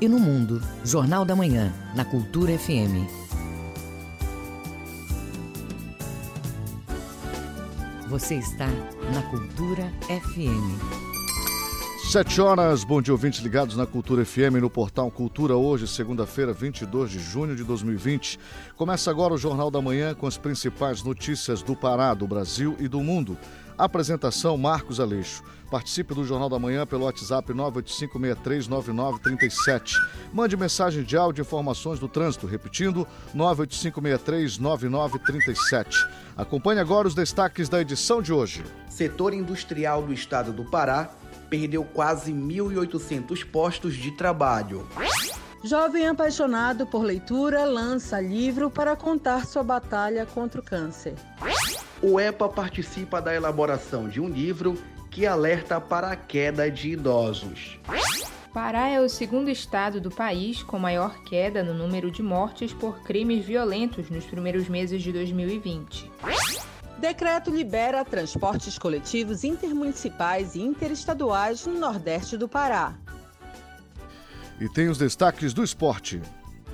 e no mundo. Jornal da Manhã, na Cultura FM. Você está na Cultura FM. Sete horas, bom dia ouvintes ligados na Cultura FM no portal Cultura hoje, segunda-feira, 22 de junho de 2020. Começa agora o Jornal da Manhã com as principais notícias do Pará, do Brasil e do mundo. Apresentação Marcos Aleixo. Participe do Jornal da Manhã pelo WhatsApp 985639937. Mande mensagem de áudio e informações do trânsito, repetindo 985639937. Acompanhe agora os destaques da edição de hoje. Setor industrial do estado do Pará perdeu quase 1.800 postos de trabalho. Jovem apaixonado por leitura lança livro para contar sua batalha contra o câncer. O EPA participa da elaboração de um livro que alerta para a queda de idosos. Pará é o segundo estado do país com maior queda no número de mortes por crimes violentos nos primeiros meses de 2020. Decreto libera transportes coletivos intermunicipais e interestaduais no Nordeste do Pará. E tem os destaques do esporte.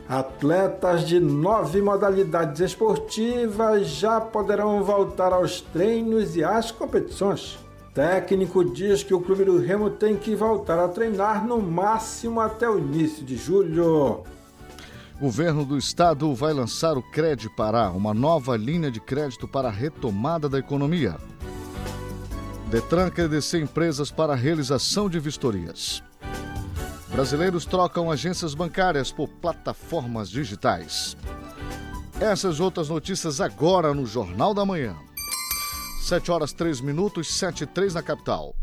Atletas de nove modalidades esportivas já poderão voltar aos treinos e às competições. Técnico diz que o clube do Remo tem que voltar a treinar no máximo até o início de julho. Governo do Estado vai lançar o Cred Pará, uma nova linha de crédito para a retomada da economia. Detran credencia empresas para a realização de vistorias. Brasileiros trocam agências bancárias por plataformas digitais. Essas outras notícias agora no Jornal da Manhã. 7 horas 3 minutos, 7 e 3 na capital.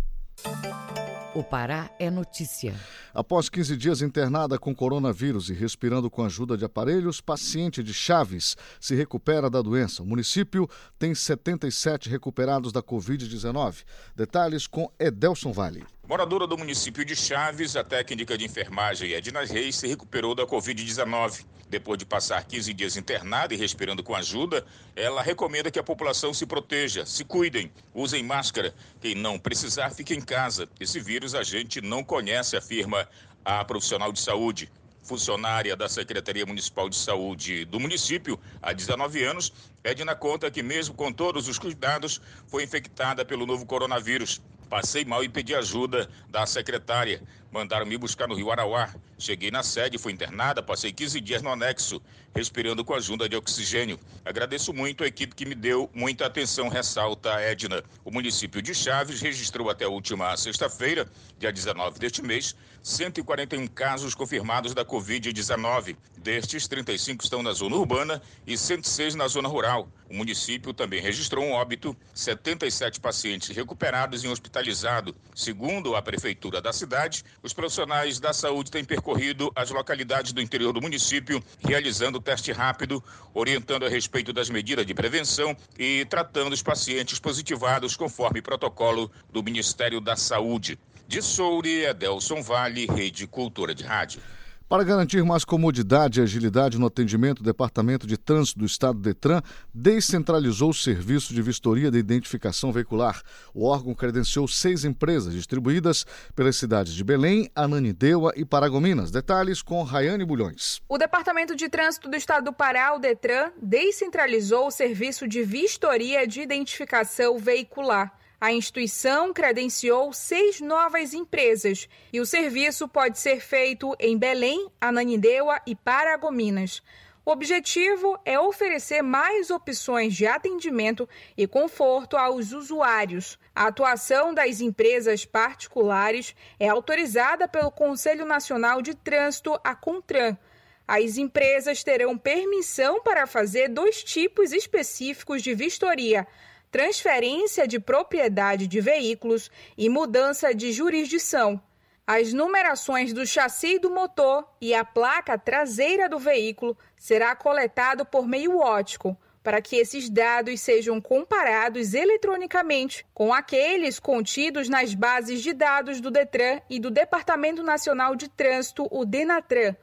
O Pará é notícia. Após 15 dias internada com coronavírus e respirando com ajuda de aparelhos, paciente de Chaves se recupera da doença. O município tem 77 recuperados da Covid-19. Detalhes com Edelson Vale. Moradora do município de Chaves, a técnica de enfermagem Edna Reis se recuperou da Covid-19. Depois de passar 15 dias internada e respirando com ajuda, ela recomenda que a população se proteja, se cuidem, usem máscara. Quem não precisar, fique em casa. Esse vírus a gente não conhece, afirma a profissional de saúde funcionária da Secretaria Municipal de Saúde do município há 19 anos, Edna conta que, mesmo com todos os cuidados, foi infectada pelo novo coronavírus. Passei mal e pedi ajuda da secretária. Mandaram me buscar no Rio Arauá. Cheguei na sede, fui internada, passei 15 dias no anexo, respirando com ajuda de oxigênio. Agradeço muito a equipe que me deu muita atenção, ressalta a Edna. O município de Chaves registrou até a última sexta-feira, dia 19 deste mês, 141 casos confirmados da Covid-19. Destes, 35 estão na zona urbana e 106 na zona rural. O município também registrou um óbito, 77 pacientes recuperados e hospitalizados. Segundo a prefeitura da cidade, os profissionais da saúde têm percorrido as localidades do interior do município, realizando teste rápido, orientando a respeito das medidas de prevenção e tratando os pacientes positivados conforme protocolo do Ministério da Saúde. De Soure, Edelson Vale, Rede Cultura de Rádio. Para garantir mais comodidade e agilidade no atendimento, o Departamento de Trânsito do Estado Detran descentralizou o serviço de vistoria de identificação veicular. O órgão credenciou seis empresas distribuídas pelas cidades de Belém, Ananindeua e Paragominas. Detalhes com Rayane Bulhões. O Departamento de Trânsito do Estado do Pará, o Detran, descentralizou o serviço de vistoria de identificação veicular. A instituição credenciou seis novas empresas e o serviço pode ser feito em Belém, Ananindeua e Paragominas. O objetivo é oferecer mais opções de atendimento e conforto aos usuários. A atuação das empresas particulares é autorizada pelo Conselho Nacional de Trânsito, a CONTRAN. As empresas terão permissão para fazer dois tipos específicos de vistoria transferência de propriedade de veículos e mudança de jurisdição. As numerações do chassi do motor e a placa traseira do veículo será coletado por meio ótico, para que esses dados sejam comparados eletronicamente com aqueles contidos nas bases de dados do Detran e do Departamento Nacional de Trânsito, o Denatran.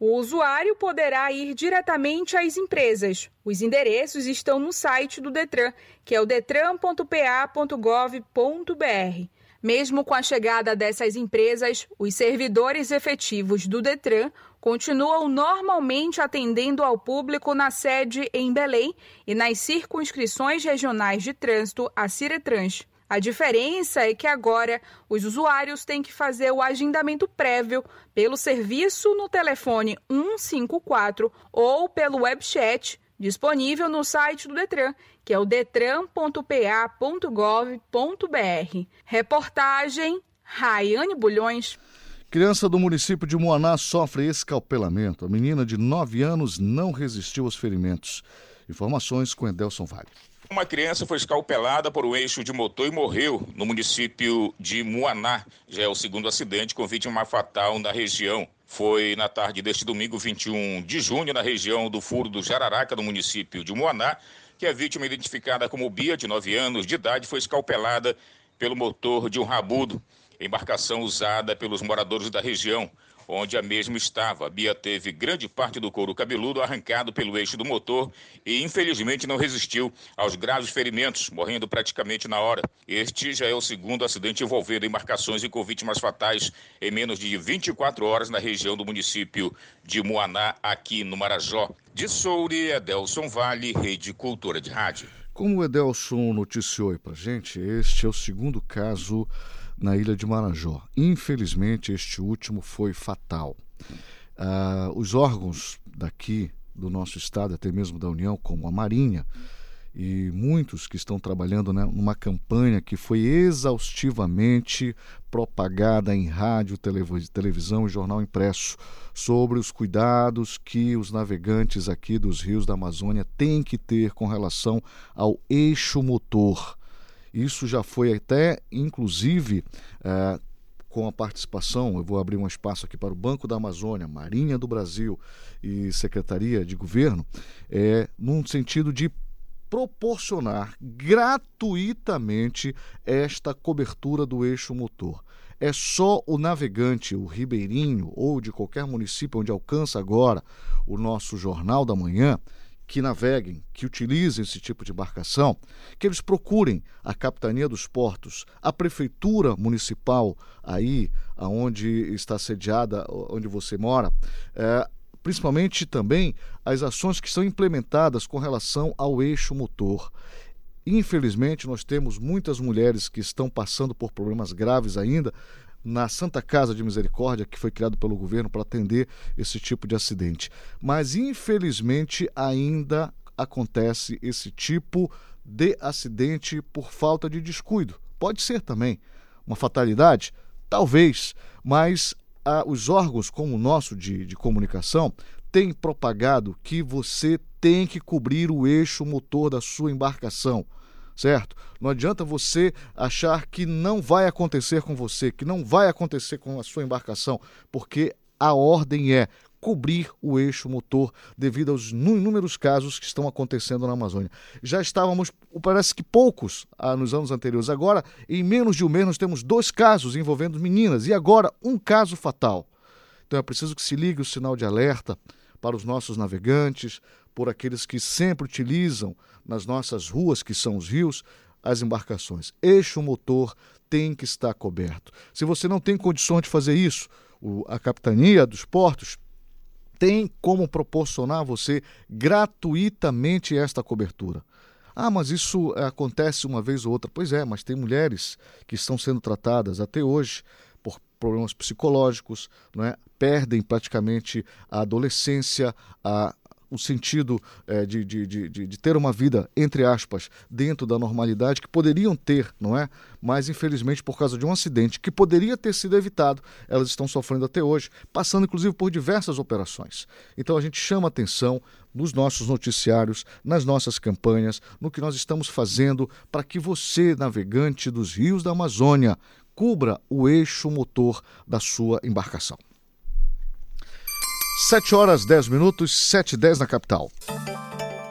O usuário poderá ir diretamente às empresas. Os endereços estão no site do Detran, que é o detran.pa.gov.br. Mesmo com a chegada dessas empresas, os servidores efetivos do Detran continuam normalmente atendendo ao público na sede em Belém e nas circunscrições regionais de trânsito, a Ciretrans. A diferença é que agora os usuários têm que fazer o agendamento prévio pelo serviço no telefone 154 ou pelo webchat disponível no site do Detran, que é o detran.pa.gov.br. Reportagem Raiane Bulhões. Criança do município de Moaná sofre escalpelamento. A menina de 9 anos não resistiu aos ferimentos. Informações com Edelson Vale. Uma criança foi escalpelada por um eixo de motor e morreu no município de Muaná. Já é o segundo acidente com vítima fatal na região. Foi na tarde deste domingo, 21 de junho, na região do Furo do Jararaca, no município de Muaná, que a vítima, identificada como Bia, de 9 anos de idade, foi escalpelada pelo motor de um rabudo, embarcação usada pelos moradores da região onde a mesma estava. A Bia teve grande parte do couro cabeludo arrancado pelo eixo do motor e, infelizmente, não resistiu aos graves ferimentos, morrendo praticamente na hora. Este já é o segundo acidente envolvendo embarcações e com vítimas fatais em menos de 24 horas na região do município de Muaná, aqui no Marajó. De Soure, Edelson Vale, Rede Cultura de Rádio. Como o Edelson noticiou aí pra gente, este é o segundo caso na ilha de Marajó. Infelizmente, este último foi fatal. Ah, os órgãos daqui do nosso estado, até mesmo da União, como a Marinha, e muitos que estão trabalhando né, numa campanha que foi exaustivamente propagada em rádio, televisão e jornal impresso sobre os cuidados que os navegantes aqui dos rios da Amazônia têm que ter com relação ao eixo motor isso já foi até, inclusive, é, com a participação, eu vou abrir um espaço aqui para o Banco da Amazônia, Marinha do Brasil e Secretaria de Governo, é, num sentido de proporcionar gratuitamente esta cobertura do eixo motor. É só o navegante, o ribeirinho ou de qualquer município onde alcança agora o nosso Jornal da Manhã, que naveguem, que utilizem esse tipo de embarcação, que eles procurem a capitania dos portos, a prefeitura municipal aí aonde está sediada, onde você mora, é, principalmente também as ações que são implementadas com relação ao eixo motor. Infelizmente, nós temos muitas mulheres que estão passando por problemas graves ainda na Santa Casa de Misericórdia, que foi criado pelo governo para atender esse tipo de acidente. Mas, infelizmente, ainda acontece esse tipo de acidente por falta de descuido. Pode ser também uma fatalidade? Talvez, mas ah, os órgãos como o nosso de, de comunicação têm propagado que você tem que cobrir o eixo motor da sua embarcação certo? Não adianta você achar que não vai acontecer com você, que não vai acontecer com a sua embarcação, porque a ordem é cobrir o eixo motor devido aos inúmeros casos que estão acontecendo na Amazônia. Já estávamos, parece que poucos ah, nos anos anteriores. Agora, em menos de um mês, nós temos dois casos envolvendo meninas e agora um caso fatal. Então é preciso que se ligue o sinal de alerta para os nossos navegantes, por aqueles que sempre utilizam nas nossas ruas, que são os rios, as embarcações. Eixo motor tem que estar coberto. Se você não tem condições de fazer isso, a capitania dos portos tem como proporcionar a você gratuitamente esta cobertura. Ah, mas isso acontece uma vez ou outra. Pois é, mas tem mulheres que estão sendo tratadas até hoje por problemas psicológicos, não é? perdem praticamente a adolescência, a, o sentido é, de, de, de, de, ter uma vida, entre aspas, dentro da normalidade que poderiam ter, não é? Mas, infelizmente, por causa de um acidente que poderia ter sido evitado, elas estão sofrendo até hoje, passando inclusive por diversas operações. Então, a gente chama atenção nos nossos noticiários, nas nossas campanhas, no que nós estamos fazendo para que você, navegante dos rios da Amazônia, cubra o eixo motor da sua embarcação. 7 horas 10 minutos, 7 e 10 na capital.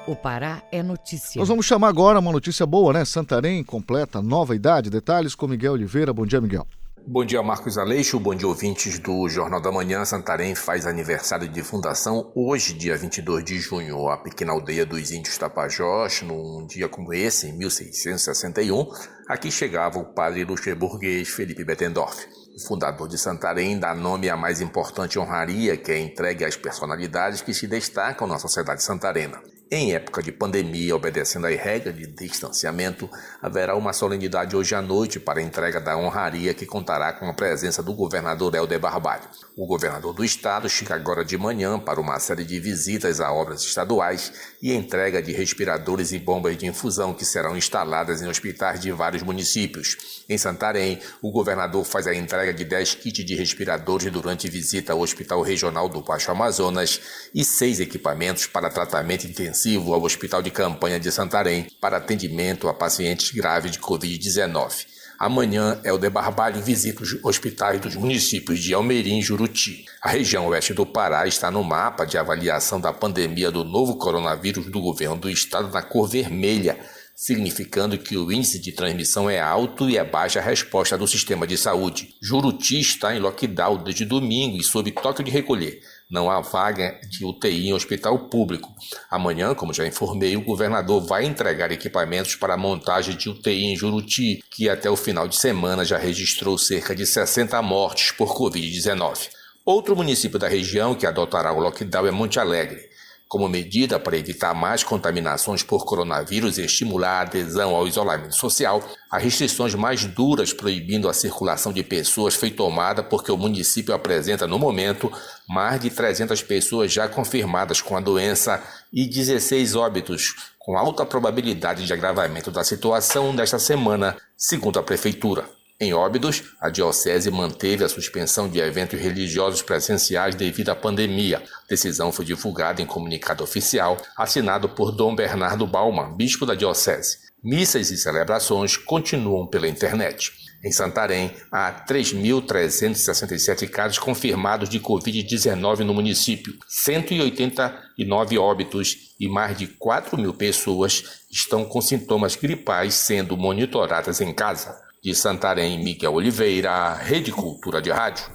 O Pará é notícia. Nós vamos chamar agora uma notícia boa, né? Santarém completa nova idade. Detalhes com Miguel Oliveira. Bom dia, Miguel. Bom dia, Marcos Aleixo. Bom dia, ouvintes do Jornal da Manhã. Santarém faz aniversário de fundação hoje, dia 22 de junho. A pequena aldeia dos índios Tapajós, num dia como esse, em 1661, aqui chegava o padre luxemburguês Felipe Bettendorf. O fundador de Santarém dá nome à mais importante honraria que é entregue às personalidades que se destacam na sociedade santarena. Em época de pandemia, obedecendo às regras de distanciamento, haverá uma solenidade hoje à noite para a entrega da honraria que contará com a presença do governador Helder Barbalho. O governador do estado chega agora de manhã para uma série de visitas a obras estaduais e entrega de respiradores e bombas de infusão que serão instaladas em hospitais de vários municípios. Em Santarém, o governador faz a entrega de 10 kits de respiradores durante visita ao Hospital Regional do Baixo Amazonas e seis equipamentos para tratamento intensivo intensivo ao Hospital de Campanha de Santarém para atendimento a pacientes graves de Covid-19. Amanhã, Helder Barbalho visita os hospitais dos municípios de Almeirim e Juruti. A região oeste do Pará está no mapa de avaliação da pandemia do novo coronavírus do governo do estado na cor vermelha, significando que o índice de transmissão é alto e é baixa a resposta do sistema de saúde. Juruti está em lockdown desde domingo e sob toque de recolher. Não há vaga de UTI em hospital público. Amanhã, como já informei, o governador vai entregar equipamentos para a montagem de UTI em Juruti, que até o final de semana já registrou cerca de 60 mortes por Covid-19. Outro município da região que adotará o lockdown é Monte Alegre. Como medida para evitar mais contaminações por coronavírus e estimular a adesão ao isolamento social, as restrições mais duras proibindo a circulação de pessoas foi tomada porque o município apresenta no momento mais de 300 pessoas já confirmadas com a doença e 16 óbitos, com alta probabilidade de agravamento da situação nesta semana, segundo a prefeitura. Em Óbidos, a Diocese manteve a suspensão de eventos religiosos presenciais devido à pandemia. A decisão foi divulgada em comunicado oficial, assinado por Dom Bernardo Bauman, bispo da Diocese. Missas e celebrações continuam pela internet. Em Santarém, há 3.367 casos confirmados de Covid-19 no município, 189 óbitos e mais de 4 mil pessoas estão com sintomas gripais sendo monitoradas em casa de Santarém, Miguel Oliveira, Rede Cultura de Rádio.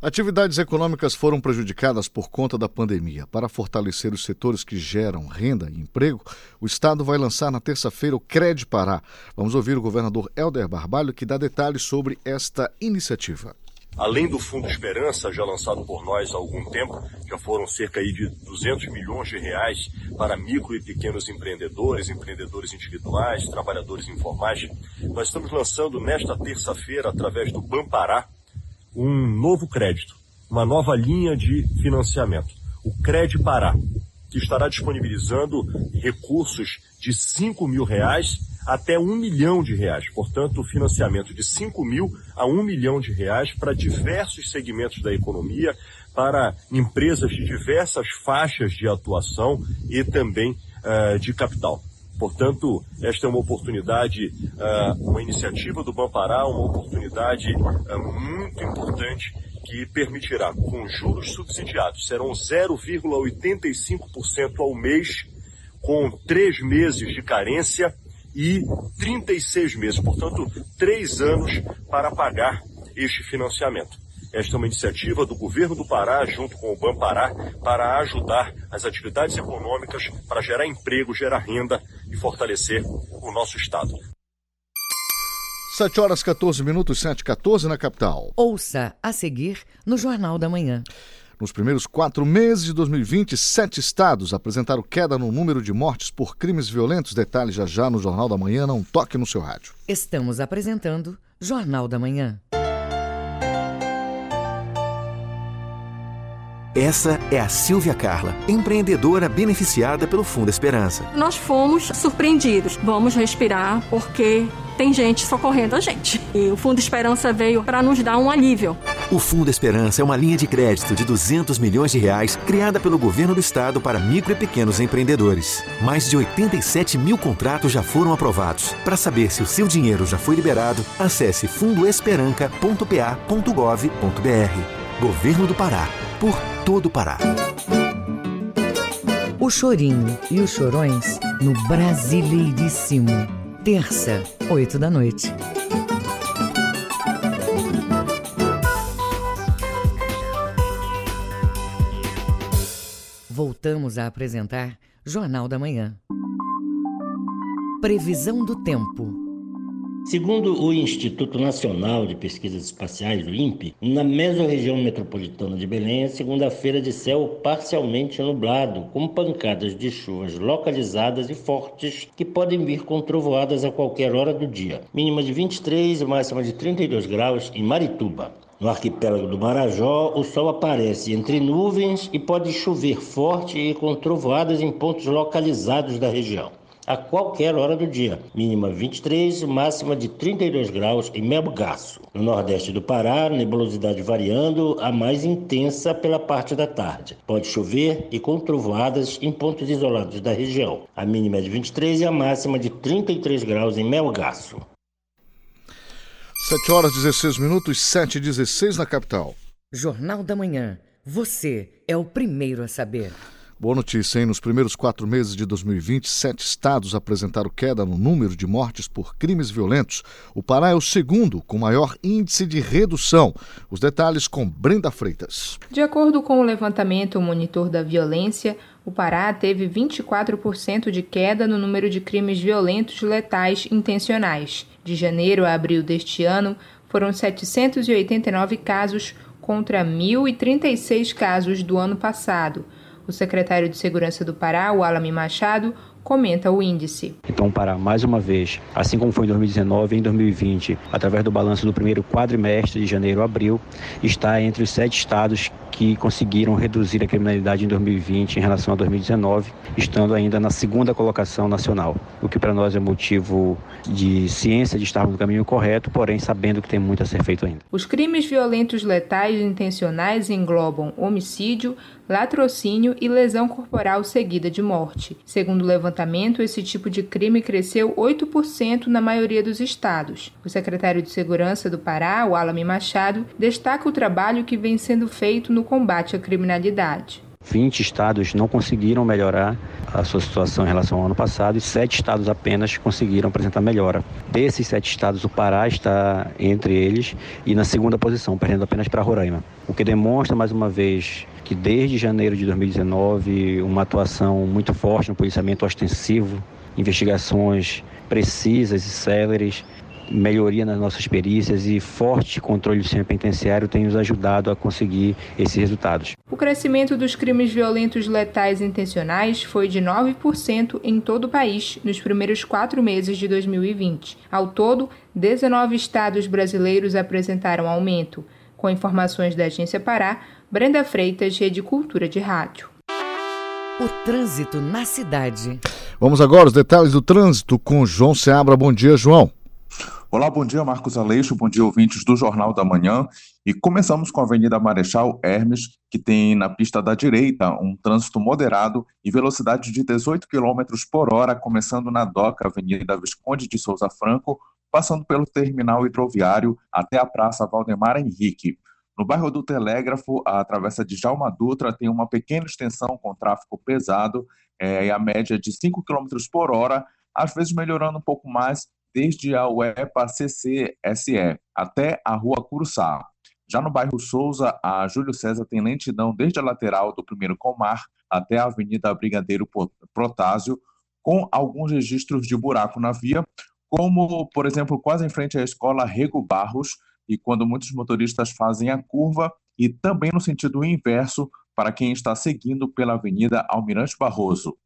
Atividades econômicas foram prejudicadas por conta da pandemia. Para fortalecer os setores que geram renda e emprego, o Estado vai lançar na terça-feira o Cred Pará. Vamos ouvir o governador Helder Barbalho, que dá detalhes sobre esta iniciativa. Além do Fundo Esperança, já lançado por nós há algum tempo, já foram cerca de 200 milhões de reais para micro e pequenos empreendedores, empreendedores individuais, trabalhadores informais. Nós estamos lançando nesta terça-feira, através do Bampará, um novo crédito, uma nova linha de financiamento, o Cred Pará, que estará disponibilizando recursos de 5 mil reais até um milhão de reais. Portanto, financiamento de 5 mil a um milhão de reais para diversos segmentos da economia, para empresas de diversas faixas de atuação e também uh, de capital. Portanto, esta é uma oportunidade, uh, uma iniciativa do Bampará, uma oportunidade uh, muito importante que permitirá, com juros subsidiados, serão 0,85% ao mês, com três meses de carência e 36 meses, portanto, três anos para pagar este financiamento. Esta é uma iniciativa do governo do Pará, junto com o Banpará, para ajudar as atividades econômicas, para gerar emprego, gerar renda e fortalecer o nosso Estado. 7 horas 14 minutos, 7 14 na capital. Ouça a seguir no Jornal da Manhã. Nos primeiros quatro meses de 2020, sete estados apresentaram queda no número de mortes por crimes violentos. Detalhes já já no Jornal da Manhã. Não toque no seu rádio. Estamos apresentando Jornal da Manhã. Essa é a Silvia Carla, empreendedora beneficiada pelo Fundo Esperança. Nós fomos surpreendidos. Vamos respirar porque tem gente socorrendo a gente. E o Fundo Esperança veio para nos dar um alívio. O Fundo Esperança é uma linha de crédito de 200 milhões de reais criada pelo governo do estado para micro e pequenos empreendedores. Mais de 87 mil contratos já foram aprovados. Para saber se o seu dinheiro já foi liberado, acesse fundoesperanca.pa.gov.br. Governo do Pará. Por todo o Pará. O Chorinho e os Chorões no Brasileiríssimo. Terça, 8 da noite. Voltamos a apresentar Jornal da Manhã. Previsão do tempo. Segundo o Instituto Nacional de Pesquisas Espaciais, o INPE, na mesorregião metropolitana de Belém, é segunda-feira de céu parcialmente nublado, com pancadas de chuvas localizadas e fortes que podem vir com trovoadas a qualquer hora do dia. Mínima de 23 e máxima de 32 graus em Marituba. No arquipélago do Marajó, o sol aparece entre nuvens e pode chover forte e com trovoadas em pontos localizados da região a qualquer hora do dia. Mínima 23, máxima de 32 graus em Melgaço. No nordeste do Pará, nebulosidade variando, a mais intensa pela parte da tarde. Pode chover e com trovoadas em pontos isolados da região. A mínima é de 23 e a máxima de 33 graus em Melgaço. 7 horas 16 minutos, 7 e 16 na capital. Jornal da Manhã. Você é o primeiro a saber. Boa notícia, hein? Nos primeiros quatro meses de 2020, sete estados apresentaram queda no número de mortes por crimes violentos. O Pará é o segundo com maior índice de redução. Os detalhes com Brenda Freitas. De acordo com o levantamento Monitor da Violência, o Pará teve 24% de queda no número de crimes violentos letais intencionais. De janeiro a abril deste ano, foram 789 casos contra 1.036 casos do ano passado. O secretário de Segurança do Pará, o Alame Machado, comenta o índice. Então, o Pará, mais uma vez, assim como foi em 2019 e em 2020, através do balanço do primeiro quadrimestre de janeiro a abril, está entre os sete estados que conseguiram reduzir a criminalidade em 2020 em relação a 2019, estando ainda na segunda colocação nacional, o que para nós é motivo de ciência de estarmos no caminho correto, porém sabendo que tem muito a ser feito ainda. Os crimes violentos letais intencionais englobam homicídio, latrocínio e lesão corporal seguida de morte. Segundo o levantamento, esse tipo de crime cresceu 8% na maioria dos estados. O secretário de Segurança do Pará, o Alame Machado, destaca o trabalho que vem sendo feito no combate à criminalidade. 20 estados não conseguiram melhorar a sua situação em relação ao ano passado e sete estados apenas conseguiram apresentar melhora. Desses sete estados, o Pará está entre eles e na segunda posição, perdendo apenas para Roraima. O que demonstra, mais uma vez, que desde janeiro de 2019, uma atuação muito forte no policiamento ostensivo, investigações precisas e céleres melhoria nas nossas perícias e forte controle do sistema penitenciário tem nos ajudado a conseguir esses resultados. O crescimento dos crimes violentos letais intencionais foi de 9% em todo o país nos primeiros quatro meses de 2020. Ao todo, 19 estados brasileiros apresentaram aumento. Com informações da Agência Pará, Brenda Freitas, Rede Cultura de Rádio. O trânsito na cidade. Vamos agora aos detalhes do trânsito com João Seabra. Bom dia, João. Olá, bom dia, Marcos Aleixo, bom dia, ouvintes do Jornal da Manhã. E começamos com a Avenida Marechal Hermes, que tem na pista da direita um trânsito moderado e velocidade de 18 km por hora, começando na DOCA, Avenida Visconde de Souza Franco, passando pelo terminal hidroviário até a Praça Valdemar Henrique. No bairro do Telégrafo, a travessa de Jalma Dutra tem uma pequena extensão com tráfego pesado, é, a média de 5 km por hora, às vezes melhorando um pouco mais desde a UEPA CCSE até a Rua Curuçá. Já no bairro Souza, a Júlio César tem lentidão desde a lateral do primeiro Comar até a Avenida Brigadeiro Protásio, com alguns registros de buraco na via, como, por exemplo, quase em frente à escola Rego Barros, e quando muitos motoristas fazem a curva, e também no sentido inverso para quem está seguindo pela Avenida Almirante Barroso.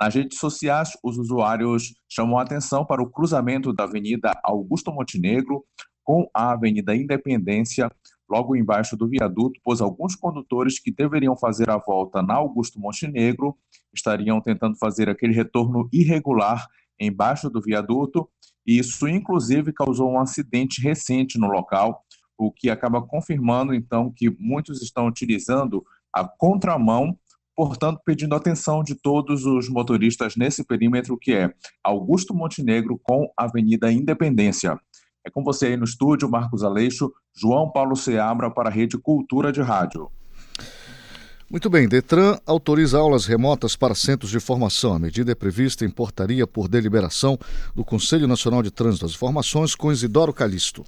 Nas redes sociais, os usuários chamam a atenção para o cruzamento da Avenida Augusto Montenegro com a Avenida Independência, logo embaixo do viaduto, pois alguns condutores que deveriam fazer a volta na Augusto Montenegro estariam tentando fazer aquele retorno irregular embaixo do viaduto, e isso inclusive causou um acidente recente no local, o que acaba confirmando então que muitos estão utilizando a contramão portanto, pedindo atenção de todos os motoristas nesse perímetro que é Augusto Montenegro com Avenida Independência. É com você aí no estúdio, Marcos Aleixo, João Paulo Seabra para a Rede Cultura de Rádio. Muito bem, Detran autoriza aulas remotas para centros de formação. A medida é prevista em portaria por deliberação do Conselho Nacional de Trânsito. As informações com Isidoro Calixto.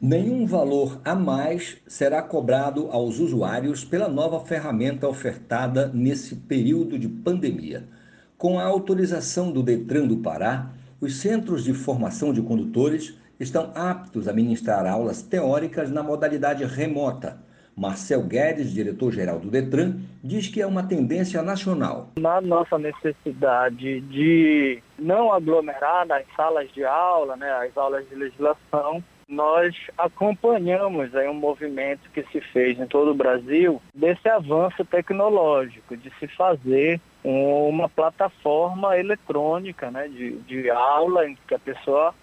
Nenhum valor a mais será cobrado aos usuários pela nova ferramenta ofertada nesse período de pandemia. Com a autorização do Detran do Pará, os centros de formação de condutores estão aptos a ministrar aulas teóricas na modalidade remota. Marcel Guedes, diretor-geral do Detran, diz que é uma tendência nacional. Na nossa necessidade de não aglomerar nas salas de aula, né, as aulas de legislação, nós acompanhamos aí um movimento que se fez em todo o Brasil desse avanço tecnológico, de se fazer uma plataforma eletrônica né, de, de aula em que a pessoa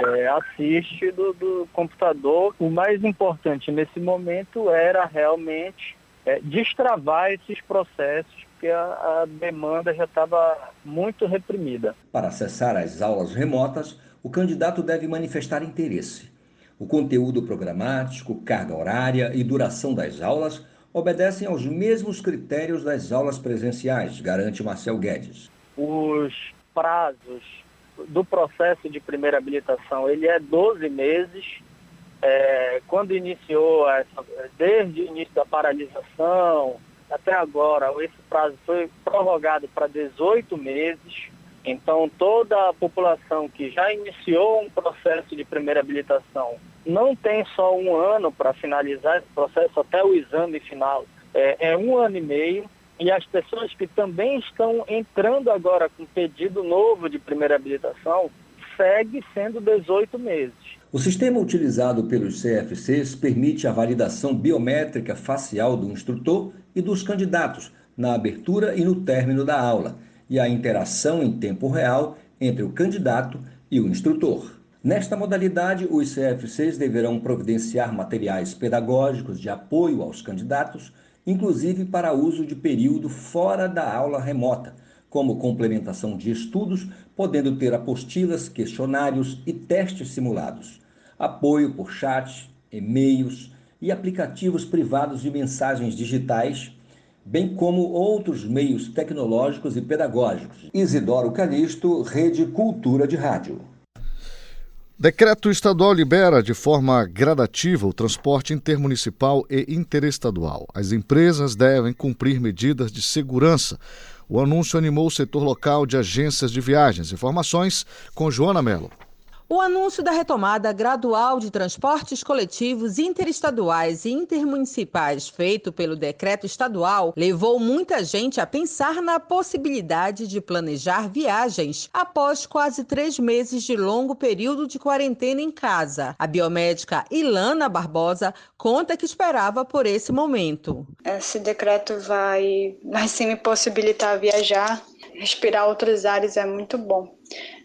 é, assiste do, do, computador. O mais importante nesse momento era realmente é, destravar esses processos, porque a, a demanda já estava muito reprimida. Para acessar as aulas remotas, o candidato deve manifestar interesse. O conteúdo programático, carga horária e duração das aulas obedecem aos mesmos critérios das aulas presenciais, garante Marcel Guedes. Os prazos do processo de primeira habilitação, ele é 12 meses. É, quando iniciou, essa, desde o início da paralisação até agora, esse prazo foi prorrogado para 18 meses. Então, toda a população que já iniciou um processo de primeira habilitação não tem só um ano para finalizar esse processo até o exame final, é, é, um ano e meio. E as pessoas que também estão entrando agora com pedido novo de primeira habilitação, segue sendo 18 meses. O sistema utilizado pelos CFCs permite a validação biométrica facial do instrutor e dos candidatos na abertura e no término da aula, e a interação em tempo real entre o candidato e o instrutor. Nesta modalidade, os CFCs deverão providenciar materiais pedagógicos de apoio aos candidatos, inclusive para uso de período fora da aula remota, como complementação de estudos, podendo ter apostilas, questionários e testes simulados, apoio por chat, e-mails e aplicativos privados de mensagens digitais, bem como outros meios tecnológicos e pedagógicos. Isidoro Calixto, Rede Cultura de Rádio. Decreto estadual libera de forma gradativa o transporte intermunicipal e interestadual. As empresas devem cumprir medidas de segurança. O anúncio animou o setor local de agências de viagens. Informações com Joana Mello. O anúncio da retomada gradual de transportes coletivos interestaduais e intermunicipais feito pelo decreto estadual levou muita gente a pensar na possibilidade de planejar viagens após quase três meses de longo período de quarentena em casa. A biomédica Ilana Barbosa conta que esperava por esse momento. Esse decreto vai, vai sim me possibilitar viajar, respirar outros ares é muito bom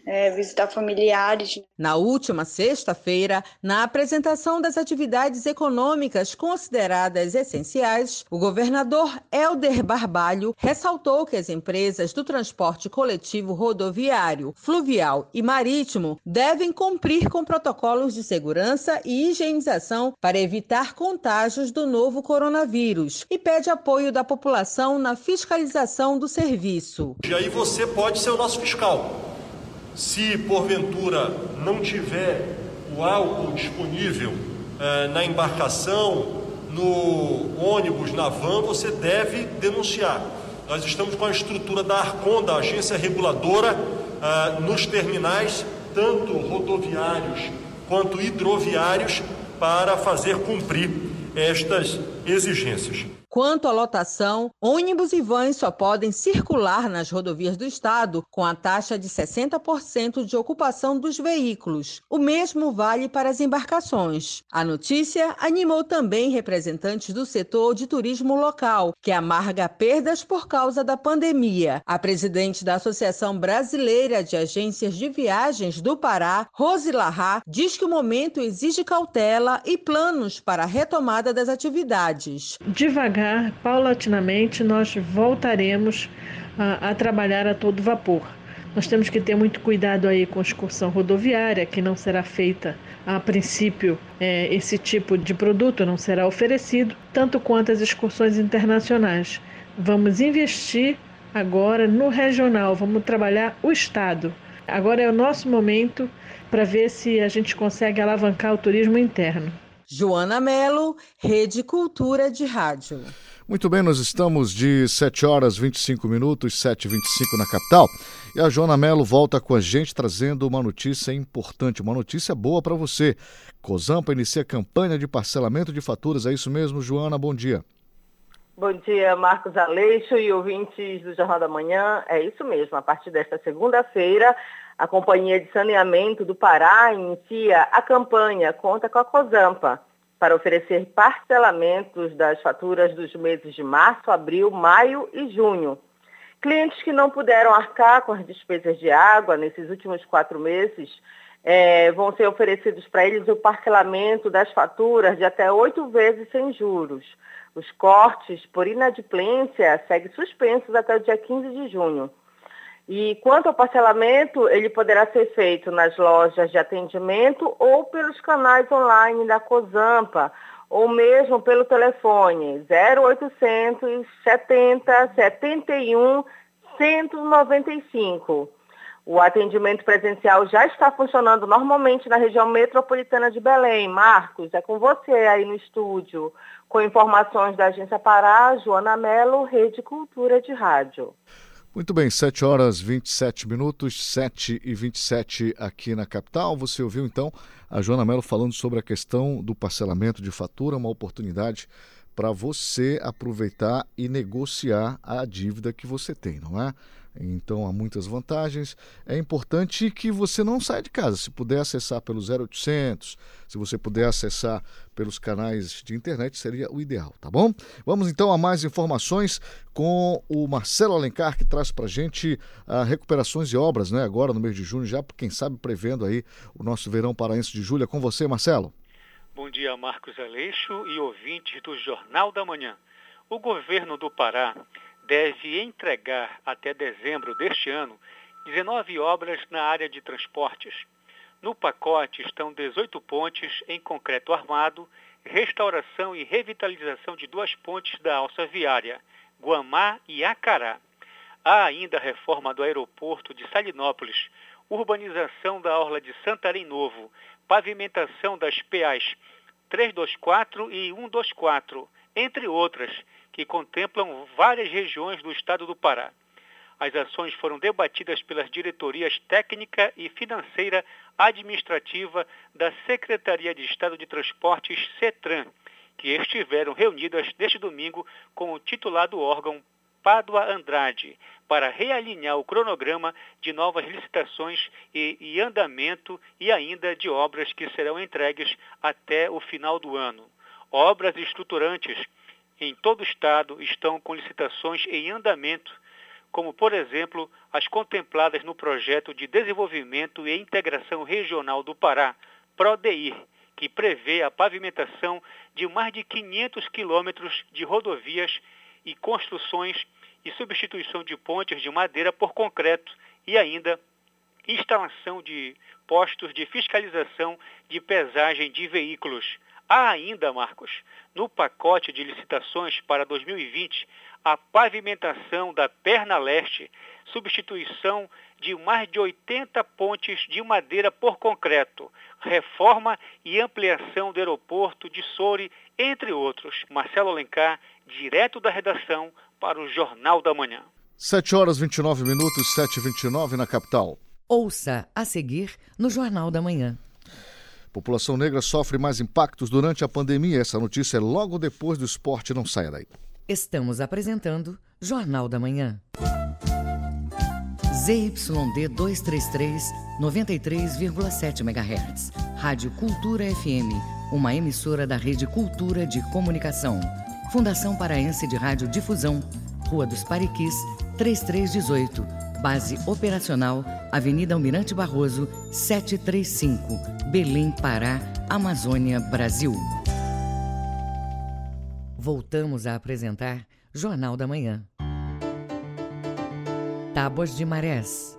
é, visitar familiares. Na última sexta-feira, na apresentação das atividades econômicas consideradas essenciais, o governador Helder Barbalho ressaltou que as empresas do transporte coletivo rodoviário, fluvial e marítimo devem cumprir com protocolos de segurança e higienização para evitar contágios do novo coronavírus e pede apoio da população na fiscalização do serviço. E aí você pode ser o nosso fiscal. Se porventura não tiver o álcool disponível eh, na embarcação, no ônibus, na van, você deve denunciar. Nós estamos com a estrutura da Arcon, da agência reguladora, eh, nos terminais, tanto rodoviários quanto hidroviários, para fazer cumprir estas exigências. Quanto à lotação, ônibus e vans só podem circular nas rodovias do estado com a taxa de 60% de ocupação dos veículos. O mesmo vale para as embarcações. A notícia animou também representantes do setor de turismo local, que amarga perdas por causa da pandemia. A presidente da Associação Brasileira de Agências de Viagens do Pará, Rose Larra, diz que o momento exige cautela e planos para a retomada das atividades. Devagar paulatinamente, nós voltaremos a, a trabalhar a todo vapor. Nós temos que ter muito cuidado aí com a excursão rodoviária, que não será feita a princípio, é, esse tipo de produto não será oferecido, tanto quanto as excursões internacionais. Vamos investir agora no regional, vamos trabalhar o Estado. Agora é o nosso momento para ver se a gente consegue alavancar o turismo interno. Joana Melo, Rede Cultura de Rádio. Muito bem, nós estamos de 7 horas 25 minutos, 7h25 na capital. E a Joana Melo volta com a gente trazendo uma notícia importante, uma notícia boa para você. Cozampa inicia campanha de parcelamento de faturas. É isso mesmo, Joana? Bom dia. Bom dia, Marcos Aleixo e ouvintes do Jornal da Manhã. É isso mesmo, a partir desta segunda-feira, a Companhia de Saneamento do Pará inicia a campanha Conta com a Cozampa para oferecer parcelamentos das faturas dos meses de março, abril, maio e junho. Clientes que não puderam arcar com as despesas de água nesses últimos quatro meses é, vão ser oferecidos para eles o parcelamento das faturas de até oito vezes sem juros. Os cortes por inadimplência seguem suspensos até o dia 15 de junho. E quanto ao parcelamento, ele poderá ser feito nas lojas de atendimento ou pelos canais online da COSAMPA, ou mesmo pelo telefone 0800 70 71 195. O atendimento presencial já está funcionando normalmente na região metropolitana de Belém. Marcos, é com você aí no estúdio, com informações da Agência Pará, Joana Melo, Rede Cultura de Rádio. Muito bem, 7 horas 27 minutos, 7 e 27 aqui na capital. Você ouviu então a Joana Mello falando sobre a questão do parcelamento de fatura, uma oportunidade para você aproveitar e negociar a dívida que você tem, não é? Então há muitas vantagens. É importante que você não saia de casa. Se puder acessar pelo 0800, se você puder acessar pelos canais de internet, seria o ideal, tá bom? Vamos então a mais informações com o Marcelo Alencar, que traz para gente a recuperações de obras, né? Agora no mês de junho, já quem sabe prevendo aí o nosso verão paraense de julho. É com você, Marcelo. Bom dia, Marcos Aleixo e ouvintes do Jornal da Manhã. O governo do Pará deve entregar até dezembro deste ano 19 obras na área de transportes. No pacote estão 18 pontes em concreto armado, restauração e revitalização de duas pontes da alça viária, Guamá e Acará. Há ainda a reforma do aeroporto de Salinópolis, urbanização da orla de Santarém Novo, pavimentação das PAs 324 e 124, entre outras, que contemplam várias regiões do estado do Pará. As ações foram debatidas pelas diretorias técnica e financeira administrativa da Secretaria de Estado de Transportes, CETRAN, que estiveram reunidas neste domingo com o titular do órgão, Pádua Andrade, para realinhar o cronograma de novas licitações e, e andamento e ainda de obras que serão entregues até o final do ano. Obras estruturantes em todo o estado estão com licitações em andamento, como, por exemplo, as contempladas no projeto de desenvolvimento e integração regional do Pará, PRODEIR, que prevê a pavimentação de mais de 500 quilômetros de rodovias e construções e substituição de pontes de madeira por concreto e ainda instalação de postos de fiscalização de pesagem de veículos. Há ainda, Marcos, no pacote de licitações para 2020, a pavimentação da perna leste, substituição de mais de 80 pontes de madeira por concreto, reforma e ampliação do aeroporto de Soure, entre outros. Marcelo Alencar, direto da redação para o Jornal da Manhã. 7 horas 29 minutos, 7 e 29 na capital. Ouça a seguir no Jornal da Manhã. População negra sofre mais impactos durante a pandemia. Essa notícia é logo depois do esporte. Não saia daí. Estamos apresentando Jornal da Manhã. ZYD 233, 93,7 MHz. Rádio Cultura FM. Uma emissora da Rede Cultura de Comunicação. Fundação Paraense de Rádio Difusão. Rua dos Pariquis, 3318. Base operacional, Avenida Almirante Barroso, 735, Belém, Pará, Amazônia, Brasil. Voltamos a apresentar Jornal da Manhã. Tábuas de marés.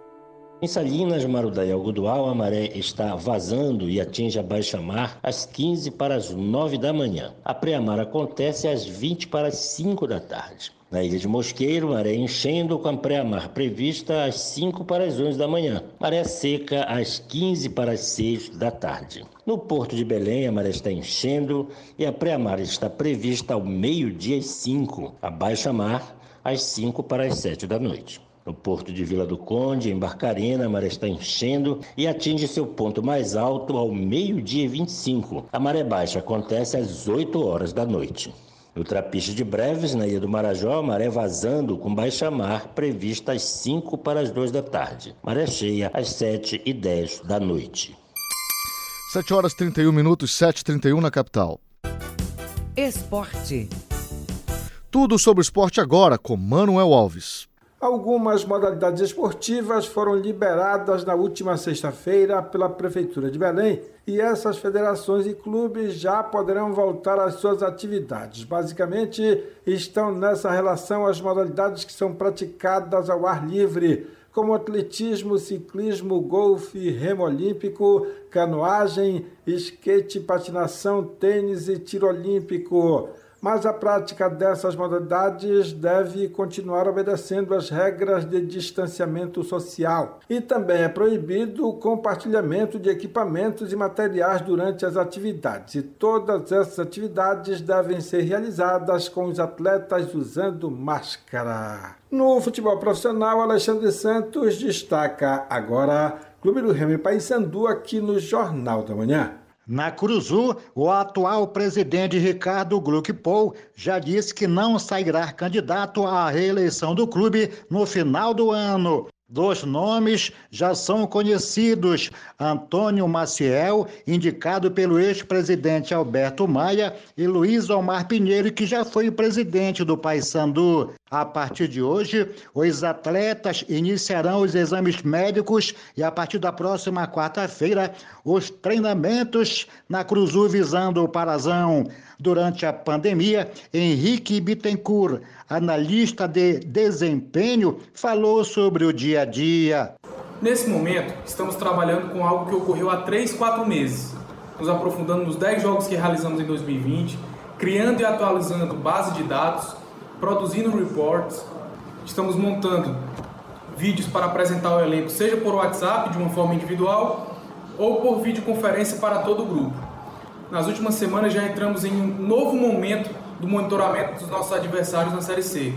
Em Salinas, Marudá e a maré está vazando e atinge a baixa mar às 15 para as 9 da manhã. A pré-mar acontece às 20 para as 5 da tarde. Na ilha de Mosqueiro, maré enchendo com a pré-mar prevista às 5 para as 11 da manhã. Maré seca às 15 para as 6 da tarde. No porto de Belém, a maré está enchendo e a pré-mar está prevista ao meio-dia às 5. A baixa mar às 5 para as 7 da noite. No porto de Vila do Conde, em Barcarena, a maré está enchendo e atinge seu ponto mais alto ao meio-dia 25. A maré baixa acontece às 8 horas da noite. No Trapiche de Breves, na Ilha do Marajó, maré vazando com baixa mar prevista às 5 para as 2 da tarde. Maré cheia às 7 e 10 da noite. 7 horas 31 minutos, 7h31 na capital. Esporte. Tudo sobre esporte agora com Manuel Alves. Algumas modalidades esportivas foram liberadas na última sexta-feira pela Prefeitura de Belém e essas federações e clubes já poderão voltar às suas atividades. Basicamente, estão nessa relação as modalidades que são praticadas ao ar livre, como atletismo, ciclismo, golfe, remo olímpico, canoagem, skate, patinação, tênis e tiro olímpico mas a prática dessas modalidades deve continuar obedecendo as regras de distanciamento social. E também é proibido o compartilhamento de equipamentos e materiais durante as atividades. E todas essas atividades devem ser realizadas com os atletas usando máscara. No futebol profissional, Alexandre Santos destaca agora Clube do Remo e Paysandu aqui no Jornal da Manhã. Na Cruzu, o atual presidente Ricardo Gluckpol já disse que não sairá candidato à reeleição do clube no final do ano. Dois nomes já são conhecidos: Antônio Maciel, indicado pelo ex-presidente Alberto Maia, e Luiz Omar Pinheiro, que já foi presidente do Paysandu. A partir de hoje, os atletas iniciarão os exames médicos e, a partir da próxima quarta-feira, os treinamentos na Cruzu visando o Parazão. Durante a pandemia, Henrique Bittencourt, analista de desempenho, falou sobre o dia a dia. Nesse momento, estamos trabalhando com algo que ocorreu há 3, 4 meses, nos aprofundando nos 10 jogos que realizamos em 2020, criando e atualizando base de dados produzindo reports, estamos montando vídeos para apresentar o elenco, seja por WhatsApp de uma forma individual ou por videoconferência para todo o grupo. Nas últimas semanas já entramos em um novo momento do monitoramento dos nossos adversários na Série C.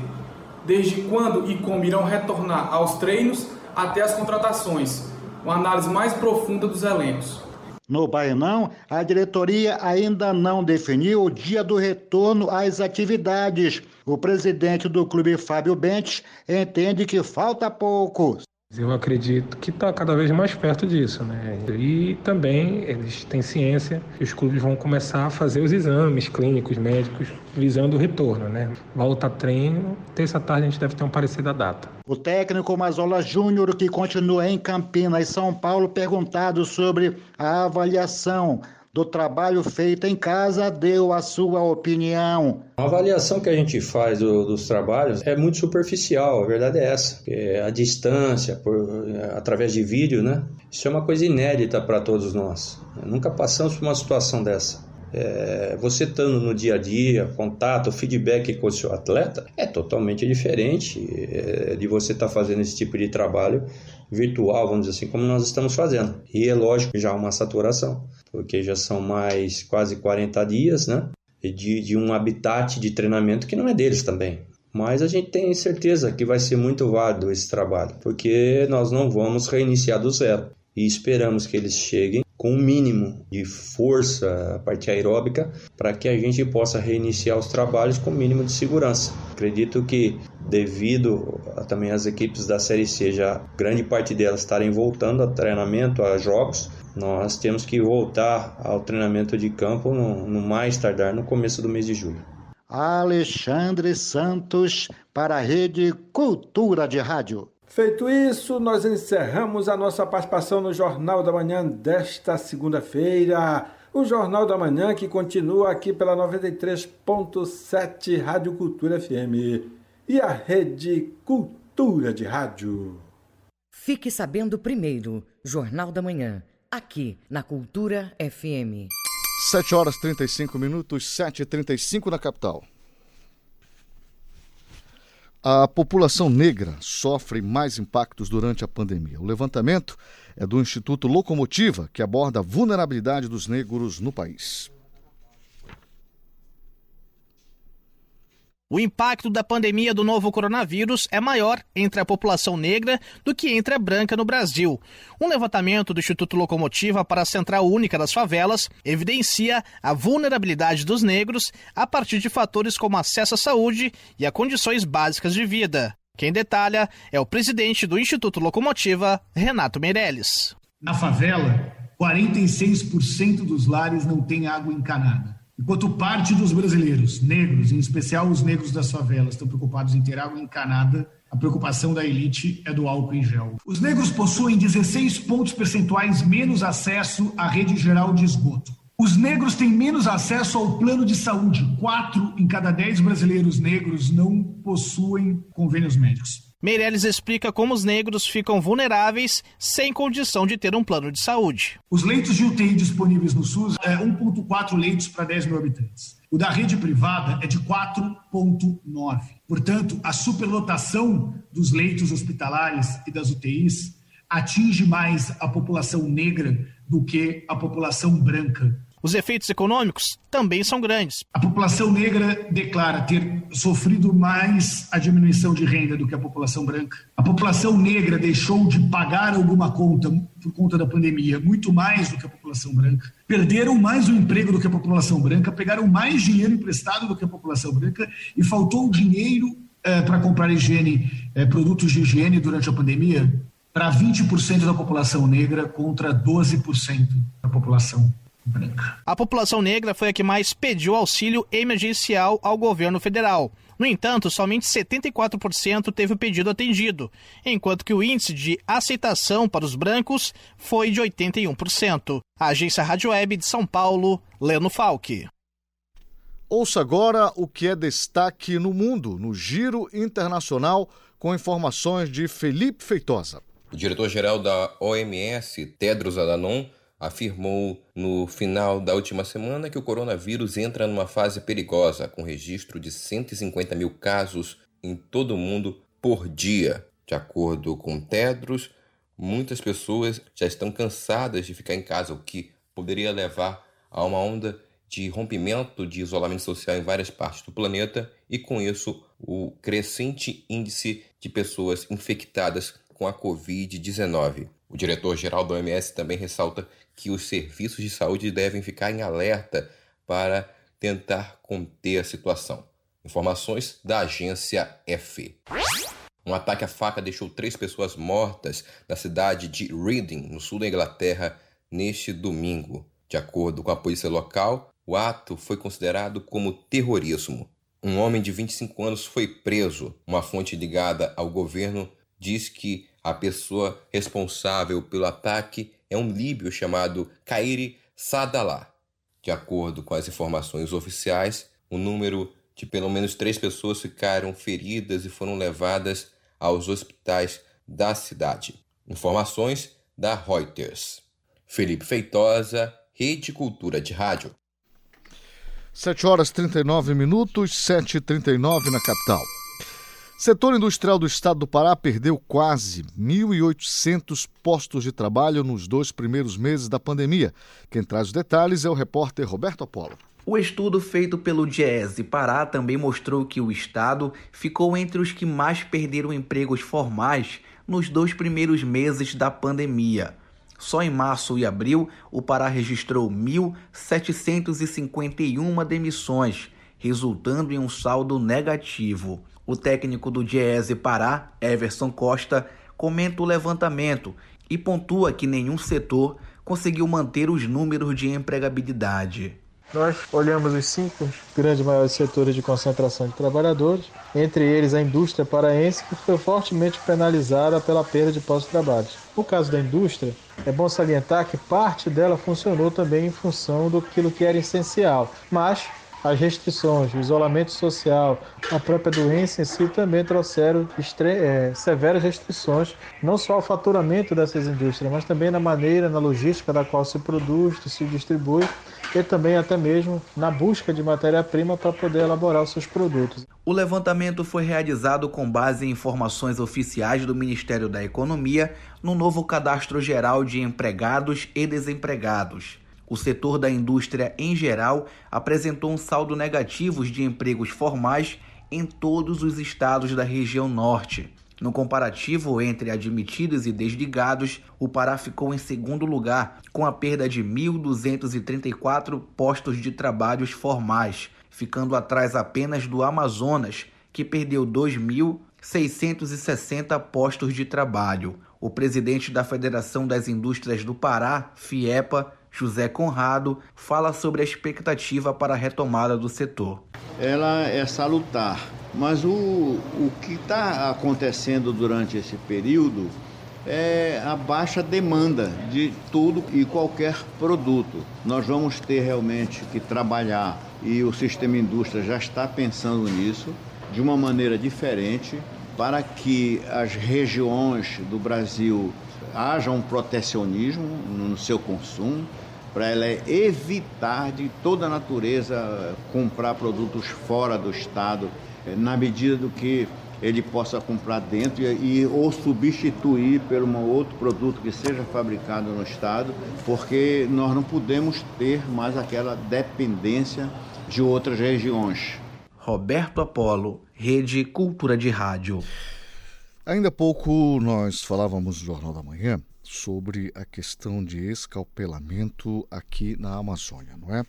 Desde quando e como irão retornar aos treinos até as contratações, uma análise mais profunda dos elencos. No Bainão, a diretoria ainda não definiu o dia do retorno às atividades. O presidente do clube, Fábio Bentes, entende que falta pouco. Eu acredito que está cada vez mais perto disso, né? E também eles têm ciência que os clubes vão começar a fazer os exames clínicos, médicos, visando o retorno, né? Volta a treino, terça tarde a gente deve ter um parecida data. O técnico Mazola Júnior, que continua em Campinas, São Paulo, perguntado sobre a avaliação do trabalho feito em casa deu a sua opinião. A avaliação que a gente faz do, dos trabalhos é muito superficial, a verdade é essa. É a distância, por, através de vídeo, né? Isso é uma coisa inédita para todos nós. Nunca passamos por uma situação dessa. É, você estando no dia a dia, contato, feedback com o seu atleta, é totalmente diferente é, de você estar tá fazendo esse tipo de trabalho virtual, vamos dizer assim, como nós estamos fazendo. E é lógico já uma saturação porque já são mais quase 40 dias, né? De, de um habitat de treinamento que não é deles também. Mas a gente tem certeza que vai ser muito válido esse trabalho, porque nós não vamos reiniciar do zero. E esperamos que eles cheguem com o um mínimo de força, a parte aeróbica, para que a gente possa reiniciar os trabalhos com o mínimo de segurança. Acredito que, devido a, também às equipes da Série C, já grande parte delas estarem voltando a treinamento, a jogos, nós temos que voltar ao treinamento de campo no, no mais tardar no começo do mês de julho. Alexandre Santos para a Rede Cultura de Rádio. Feito isso, nós encerramos a nossa participação no Jornal da Manhã desta segunda-feira. O Jornal da Manhã que continua aqui pela 93.7 Rádio Cultura FM e a Rede Cultura de Rádio. Fique sabendo primeiro, Jornal da Manhã aqui na Cultura FM. 7 horas 35 minutos, 7h35 na capital. A população negra sofre mais impactos durante a pandemia. O levantamento é do Instituto Locomotiva, que aborda a vulnerabilidade dos negros no país. O impacto da pandemia do novo coronavírus é maior entre a população negra do que entre a branca no Brasil. Um levantamento do Instituto Locomotiva para a Central Única das Favelas evidencia a vulnerabilidade dos negros a partir de fatores como acesso à saúde e a condições básicas de vida. Quem detalha é o presidente do Instituto Locomotiva, Renato Meirelles. Na favela, 46% dos lares não têm água encanada. Enquanto parte dos brasileiros, negros, em especial os negros das favelas, estão preocupados em ter água encanada, a preocupação da elite é do álcool em gel. Os negros possuem 16 pontos percentuais menos acesso à rede geral de esgoto. Os negros têm menos acesso ao plano de saúde. Quatro em cada dez brasileiros negros não possuem convênios médicos. Meirelles explica como os negros ficam vulneráveis sem condição de ter um plano de saúde. Os leitos de UTI disponíveis no SUS é 1,4 leitos para 10 mil habitantes. O da rede privada é de 4,9. Portanto, a superlotação dos leitos hospitalares e das UTIs atinge mais a população negra do que a população branca os efeitos econômicos também são grandes. A população negra declara ter sofrido mais a diminuição de renda do que a população branca. A população negra deixou de pagar alguma conta por conta da pandemia, muito mais do que a população branca. Perderam mais o emprego do que a população branca, pegaram mais dinheiro emprestado do que a população branca e faltou dinheiro é, para comprar higiene, é, produtos de higiene durante a pandemia para 20% da população negra contra 12% da população branca. A população negra foi a que mais pediu auxílio emergencial ao governo federal. No entanto, somente 74% teve o pedido atendido, enquanto que o índice de aceitação para os brancos foi de 81%. A agência Rádio Web de São Paulo, Leno Falck. Ouça agora o que é destaque no mundo, no Giro Internacional, com informações de Felipe Feitosa. O diretor-geral da OMS, Tedros Adhanom, afirmou no final da última semana que o coronavírus entra numa fase perigosa, com registro de 150 mil casos em todo o mundo por dia. De acordo com Tedros, muitas pessoas já estão cansadas de ficar em casa, o que poderia levar a uma onda de rompimento de isolamento social em várias partes do planeta e, com isso, o crescente índice de pessoas infectadas com a Covid-19. O diretor-geral da OMS também ressalta que os serviços de saúde devem ficar em alerta para tentar conter a situação. Informações da agência F. Um ataque à faca deixou três pessoas mortas na cidade de Reading, no sul da Inglaterra, neste domingo. De acordo com a polícia local, o ato foi considerado como terrorismo. Um homem de 25 anos foi preso. Uma fonte ligada ao governo diz que a pessoa responsável pelo ataque é um líbio chamado Kairi Sadallah. De acordo com as informações oficiais, o número de pelo menos três pessoas ficaram feridas e foram levadas aos hospitais da cidade. Informações da Reuters. Felipe Feitosa, Rede Cultura de Rádio. 7 horas 39 minutos, 7h39 na capital. Setor industrial do estado do Pará perdeu quase 1.800 postos de trabalho nos dois primeiros meses da pandemia. Quem traz os detalhes é o repórter Roberto Apolo. O estudo feito pelo Diese Pará também mostrou que o estado ficou entre os que mais perderam empregos formais nos dois primeiros meses da pandemia. Só em março e abril, o Pará registrou 1.751 demissões, resultando em um saldo negativo. O técnico do Diese Pará, Everson Costa, comenta o levantamento e pontua que nenhum setor conseguiu manter os números de empregabilidade. Nós olhamos os cinco grandes maiores setores de concentração de trabalhadores, entre eles a indústria paraense, que foi fortemente penalizada pela perda de postos de trabalho. No caso da indústria, é bom salientar que parte dela funcionou também em função do que era essencial, mas as restrições, o isolamento social, a própria doença em si também trouxeram é, severas restrições, não só ao faturamento dessas indústrias, mas também na maneira, na logística da qual se produz, se distribui e também até mesmo na busca de matéria-prima para poder elaborar os seus produtos. O levantamento foi realizado com base em informações oficiais do Ministério da Economia no novo Cadastro Geral de Empregados e Desempregados. O setor da indústria em geral apresentou um saldo negativo de empregos formais em todos os estados da região norte. No comparativo entre admitidos e desligados, o Pará ficou em segundo lugar, com a perda de 1.234 postos de trabalhos formais, ficando atrás apenas do Amazonas, que perdeu 2.660 postos de trabalho. O presidente da Federação das Indústrias do Pará, FIEPA, José Conrado, fala sobre a expectativa para a retomada do setor. Ela é salutar, mas o, o que está acontecendo durante esse período é a baixa demanda de tudo e qualquer produto. Nós vamos ter realmente que trabalhar e o sistema indústria já está pensando nisso de uma maneira diferente para que as regiões do Brasil haja um protecionismo no seu consumo, para ela evitar de toda a natureza comprar produtos fora do estado, eh, na medida do que ele possa comprar dentro e, e ou substituir por um outro produto que seja fabricado no estado, porque nós não podemos ter mais aquela dependência de outras regiões. Roberto Apolo, Rede Cultura de Rádio. Ainda há pouco nós falávamos no Jornal da Manhã sobre a questão de escalpelamento aqui na Amazônia, não é?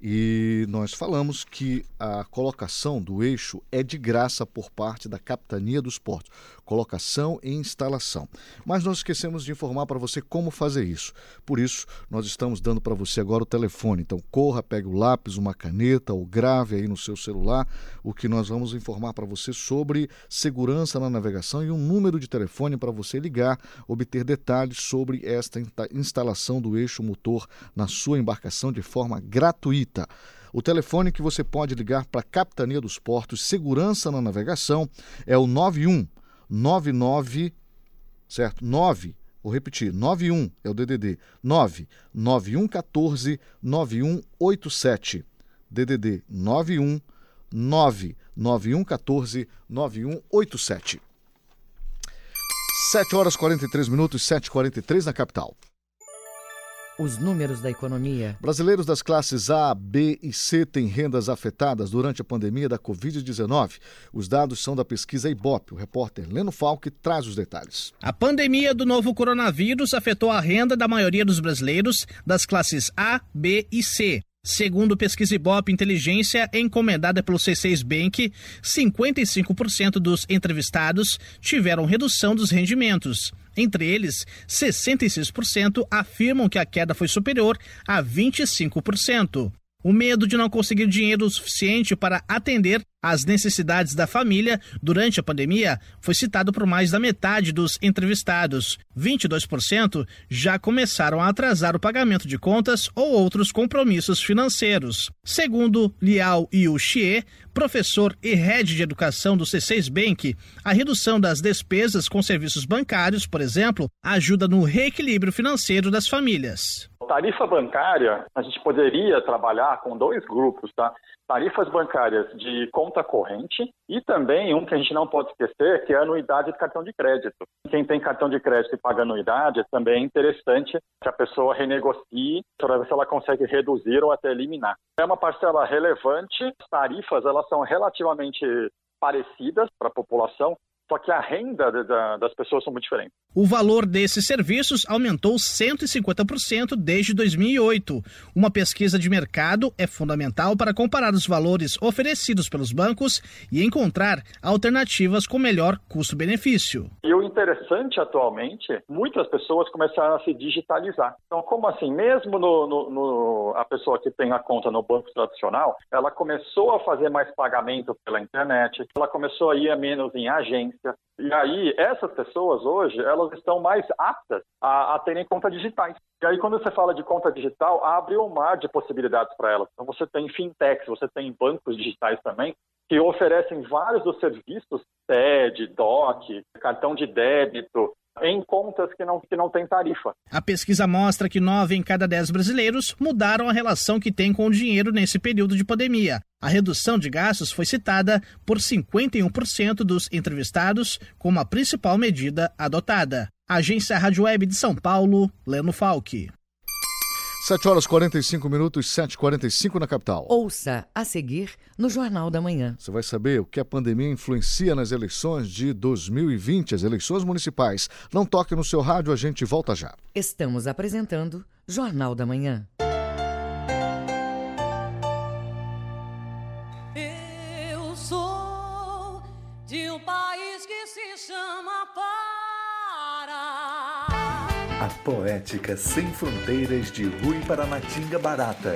E nós falamos que a colocação do eixo é de graça por parte da Capitania dos Portos, colocação e instalação. Mas nós esquecemos de informar para você como fazer isso. Por isso, nós estamos dando para você agora o telefone. Então, corra, pegue o lápis, uma caneta ou grave aí no seu celular o que nós vamos informar para você sobre segurança na navegação e um número de telefone para você ligar, obter detalhes sobre esta instalação do eixo motor na sua embarcação de forma gratuita. O telefone que você pode ligar para a Capitania dos Portos Segurança na Navegação é o 91 99 certo? 9 Vou repetir, 91 é o DDD 9 9114 9187. DDD 91 9 9114 9187. 7 horas 43 minutos, 7h43 na capital. Os números da economia. Brasileiros das classes A, B e C têm rendas afetadas durante a pandemia da Covid-19. Os dados são da pesquisa Ibope. O repórter Leno Falque traz os detalhes. A pandemia do novo coronavírus afetou a renda da maioria dos brasileiros das classes A, B e C. Segundo pesquisa Ibope Inteligência encomendada pelo C6 Bank, 55% dos entrevistados tiveram redução dos rendimentos. Entre eles, 66% afirmam que a queda foi superior a 25%. O medo de não conseguir dinheiro suficiente para atender às necessidades da família durante a pandemia foi citado por mais da metade dos entrevistados. 22% já começaram a atrasar o pagamento de contas ou outros compromissos financeiros. Segundo Liao Yuxie, professor e head de educação do C6 Bank, a redução das despesas com serviços bancários, por exemplo, ajuda no reequilíbrio financeiro das famílias. Tarifa bancária, a gente poderia trabalhar com dois grupos, tá? Tarifas bancárias de conta corrente e também um que a gente não pode esquecer, que é a anuidade de cartão de crédito. Quem tem cartão de crédito e paga anuidade, é também interessante que a pessoa renegocie para ver se ela consegue reduzir ou até eliminar. É uma parcela relevante, as tarifas elas são relativamente parecidas para a população, só que a renda das pessoas são muito diferentes. O valor desses serviços aumentou 150% desde 2008. Uma pesquisa de mercado é fundamental para comparar os valores oferecidos pelos bancos e encontrar alternativas com melhor custo-benefício. E o interessante atualmente, muitas pessoas começaram a se digitalizar. Então, como assim? Mesmo no, no, no, a pessoa que tem a conta no banco tradicional, ela começou a fazer mais pagamento pela internet, ela começou a ir menos em agência, E aí, essas pessoas hoje, elas estão mais aptas a, a terem contas digitais. E aí, quando você fala de conta digital, abre um mar de possibilidades para elas. Então, você tem fintechs, você tem bancos digitais também, que oferecem vários dos serviços, TED, DOC, cartão de débito, em contas que não, que não tem tarifa. A pesquisa mostra que nove em cada dez brasileiros mudaram a relação que têm com o dinheiro nesse período de pandemia. A redução de gastos foi citada por 51% dos entrevistados como a principal medida adotada. Agência Rádio Web de São Paulo, Leno Falck. 7 horas 45 minutos, 7h45 na capital. Ouça a seguir no Jornal da Manhã. Você vai saber o que a pandemia influencia nas eleições de 2020, as eleições municipais. Não toque no seu rádio, a gente volta já. Estamos apresentando Jornal da Manhã. Poética sem fronteiras de Rui Paranatinga Barata.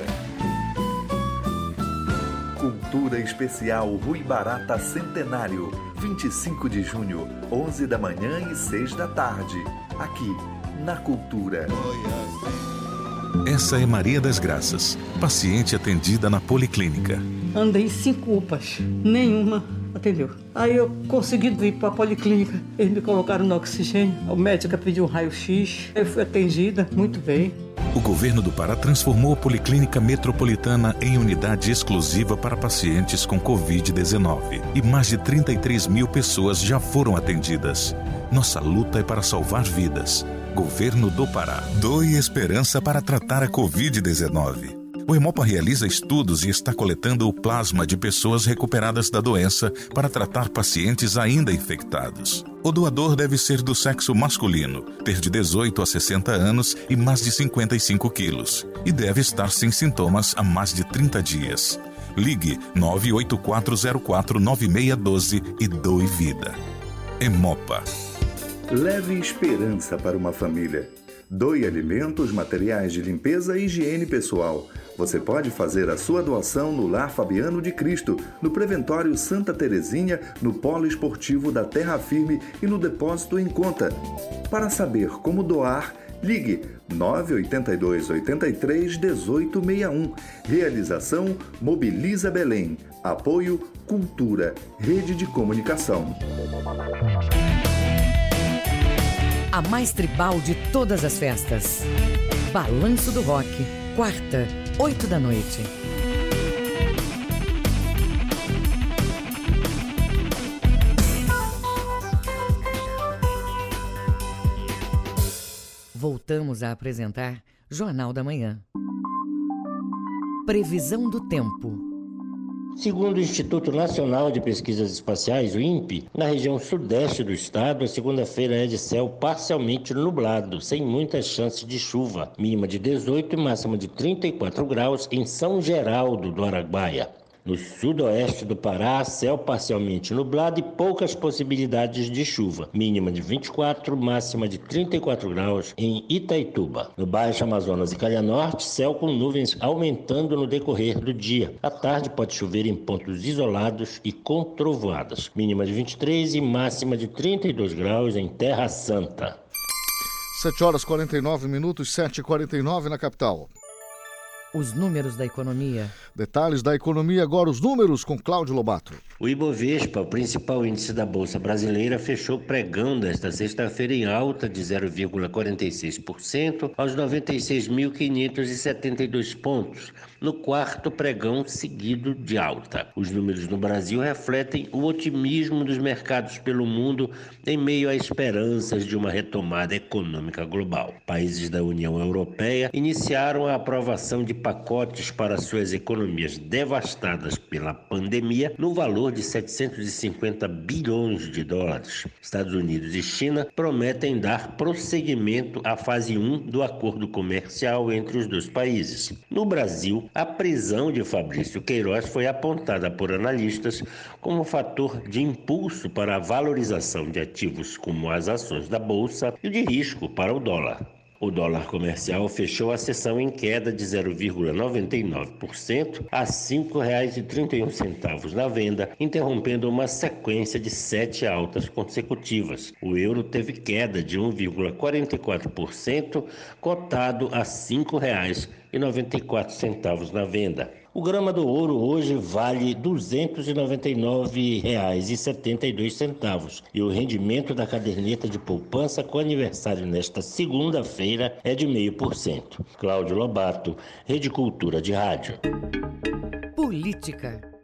Cultura Especial Rui Barata Centenário, 25 de junho, 11 da manhã e 6 da tarde. Aqui, na Cultura. Essa é Maria das Graças, paciente atendida na Policlínica. Andei cinco UPAs, nenhuma atendeu. Aí eu consegui ir para a policlínica, eles me colocaram no oxigênio, o médico pediu um raio-x, eu fui atendida muito bem. O governo do Pará transformou a Policlínica Metropolitana em unidade exclusiva para pacientes com Covid-19 e mais de 33 mil pessoas já foram atendidas. Nossa luta é para salvar vidas. Governo do Pará. Doe esperança para tratar a Covid-19. O Hemopa realiza estudos e está coletando o plasma de pessoas recuperadas da doença para tratar pacientes ainda infectados. O doador deve ser do sexo masculino, ter de 18 a 60 anos e mais de 55 quilos, e deve estar sem sintomas há mais de 30 dias. Ligue 984049612 e doe vida. Hemopa. Leve esperança para uma família. Doe alimentos, materiais de limpeza e higiene pessoal. Você pode fazer a sua doação no Lar Fabiano de Cristo, no Preventório Santa Terezinha, no Polo Esportivo da Terra Firme e no Depósito em Conta. Para saber como doar, ligue 982 83 1861. Realização Mobiliza Belém. Apoio Cultura, Rede de Comunicação a mais tribal de todas as festas. Balanço do Rock, quarta, oito da noite. Voltamos a apresentar Jornal da Manhã. Previsão do tempo. Segundo o Instituto Nacional de Pesquisas Espaciais, o INPE, na região sudeste do estado, a segunda-feira é de céu parcialmente nublado, sem muitas chances de chuva, mínima de 18 e máxima de 34 graus em São Geraldo do Araguaia. No sudoeste do Pará, céu parcialmente nublado e poucas possibilidades de chuva. Mínima de 24, máxima de 34 graus em Itaituba. No Baixo Amazonas e Calha Norte, céu com nuvens aumentando no decorrer do dia. À tarde pode chover em pontos isolados e com trovoadas. Mínima de 23 e máxima de 32 graus em Terra Santa. 7 horas 49 minutos, 7h49 na capital. Os números da economia. Detalhes da economia agora, os números com Cláudio Lobato. O Ibovespa, o principal índice da Bolsa Brasileira, fechou pregão desta sexta-feira em alta de 0,46% aos 96.572 pontos, no quarto pregão seguido de alta. Os números no Brasil refletem o otimismo dos mercados pelo mundo em meio a esperanças de uma retomada econômica global. Países da União Europeia iniciaram a aprovação de pacotes para suas economias devastadas pela pandemia no valor de 750 bilhões de dólares. Estados Unidos e China prometem dar prosseguimento à fase 1 do acordo comercial entre os dois países. No Brasil, a prisão de Fabrício Queiroz foi apontada por analistas como fator de impulso para a valorização de ativos como as ações da bolsa e de risco para o dólar. O dólar comercial fechou a sessão em queda de 0,99% a R$ 5,31 na venda, interrompendo uma sequência de sete altas consecutivas. O euro teve queda de 1,44%, cotado a R$ 5,94 na venda. O grama do ouro hoje vale R$ 299,72 e o rendimento da caderneta de poupança com aniversário nesta segunda-feira é de 0,5%. Cláudio Lobato, Rede Cultura de Rádio. Política.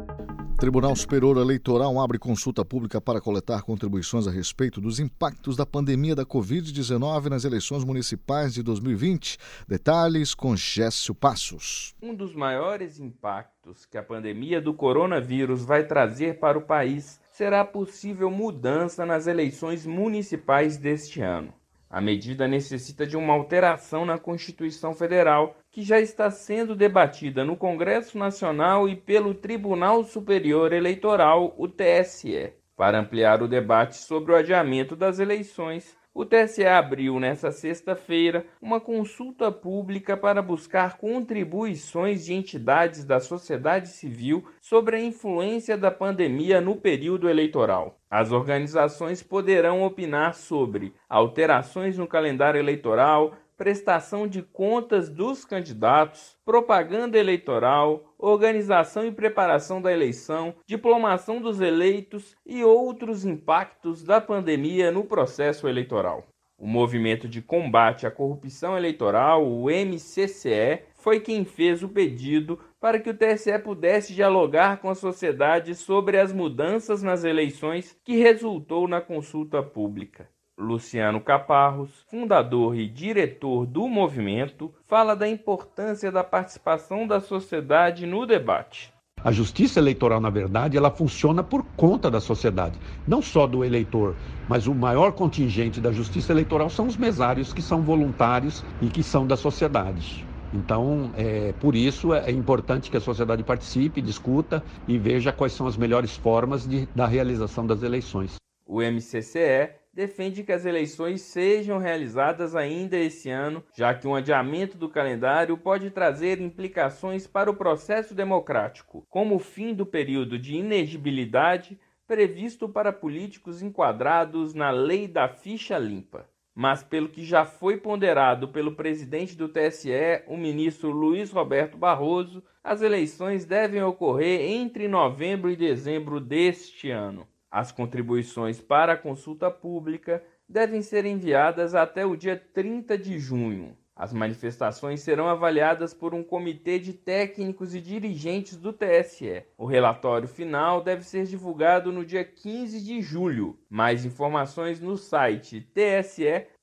Tribunal Superior Eleitoral abre consulta pública para coletar contribuições a respeito dos impactos da pandemia da Covid-19 nas eleições municipais de 2020. Detalhes com Gécio Passos. Um dos maiores impactos que a pandemia do coronavírus vai trazer para o país será a possível mudança nas eleições municipais deste ano. A medida necessita de uma alteração na Constituição Federal, que já está sendo debatida no Congresso Nacional e pelo Tribunal Superior Eleitoral, o TSE. Para ampliar o debate sobre o adiamento das eleições, o TSE abriu nesta sexta-feira uma consulta pública para buscar contribuições de entidades da sociedade civil sobre a influência da pandemia no período eleitoral. As organizações poderão opinar sobre alterações no calendário eleitoral, prestação de contas dos candidatos, propaganda eleitoral, organização e preparação da eleição, diplomação dos eleitos e outros impactos da pandemia no processo eleitoral. O Movimento de Combate à Corrupção Eleitoral, o MCCE, foi quem fez o pedido para que o TSE pudesse dialogar com a sociedade sobre as mudanças nas eleições que resultou na consulta pública. Luciano Caparros, fundador e diretor do movimento, fala da importância da participação da sociedade no debate. A justiça eleitoral, na verdade, ela funciona por conta da sociedade, não só do eleitor, mas o maior contingente da justiça eleitoral são os mesários que são voluntários e que são da sociedade. Então, é, por isso é importante que a sociedade participe, discuta e veja quais são as melhores formas de, da realização das eleições. O MCCE defende que as eleições sejam realizadas ainda esse ano, já que um adiamento do calendário pode trazer implicações para o processo democrático, como o fim do período de inegibilidade previsto para políticos enquadrados na lei da ficha limpa. Mas, pelo que já foi ponderado pelo presidente do TSE, o ministro Luiz Roberto Barroso, as eleições devem ocorrer entre novembro e dezembro deste ano. As contribuições para a consulta pública devem ser enviadas até o dia 30 de junho. As manifestações serão avaliadas por um comitê de técnicos e dirigentes do TSE. O relatório final deve ser divulgado no dia 15 de julho. Mais informações no site tse.jus.br.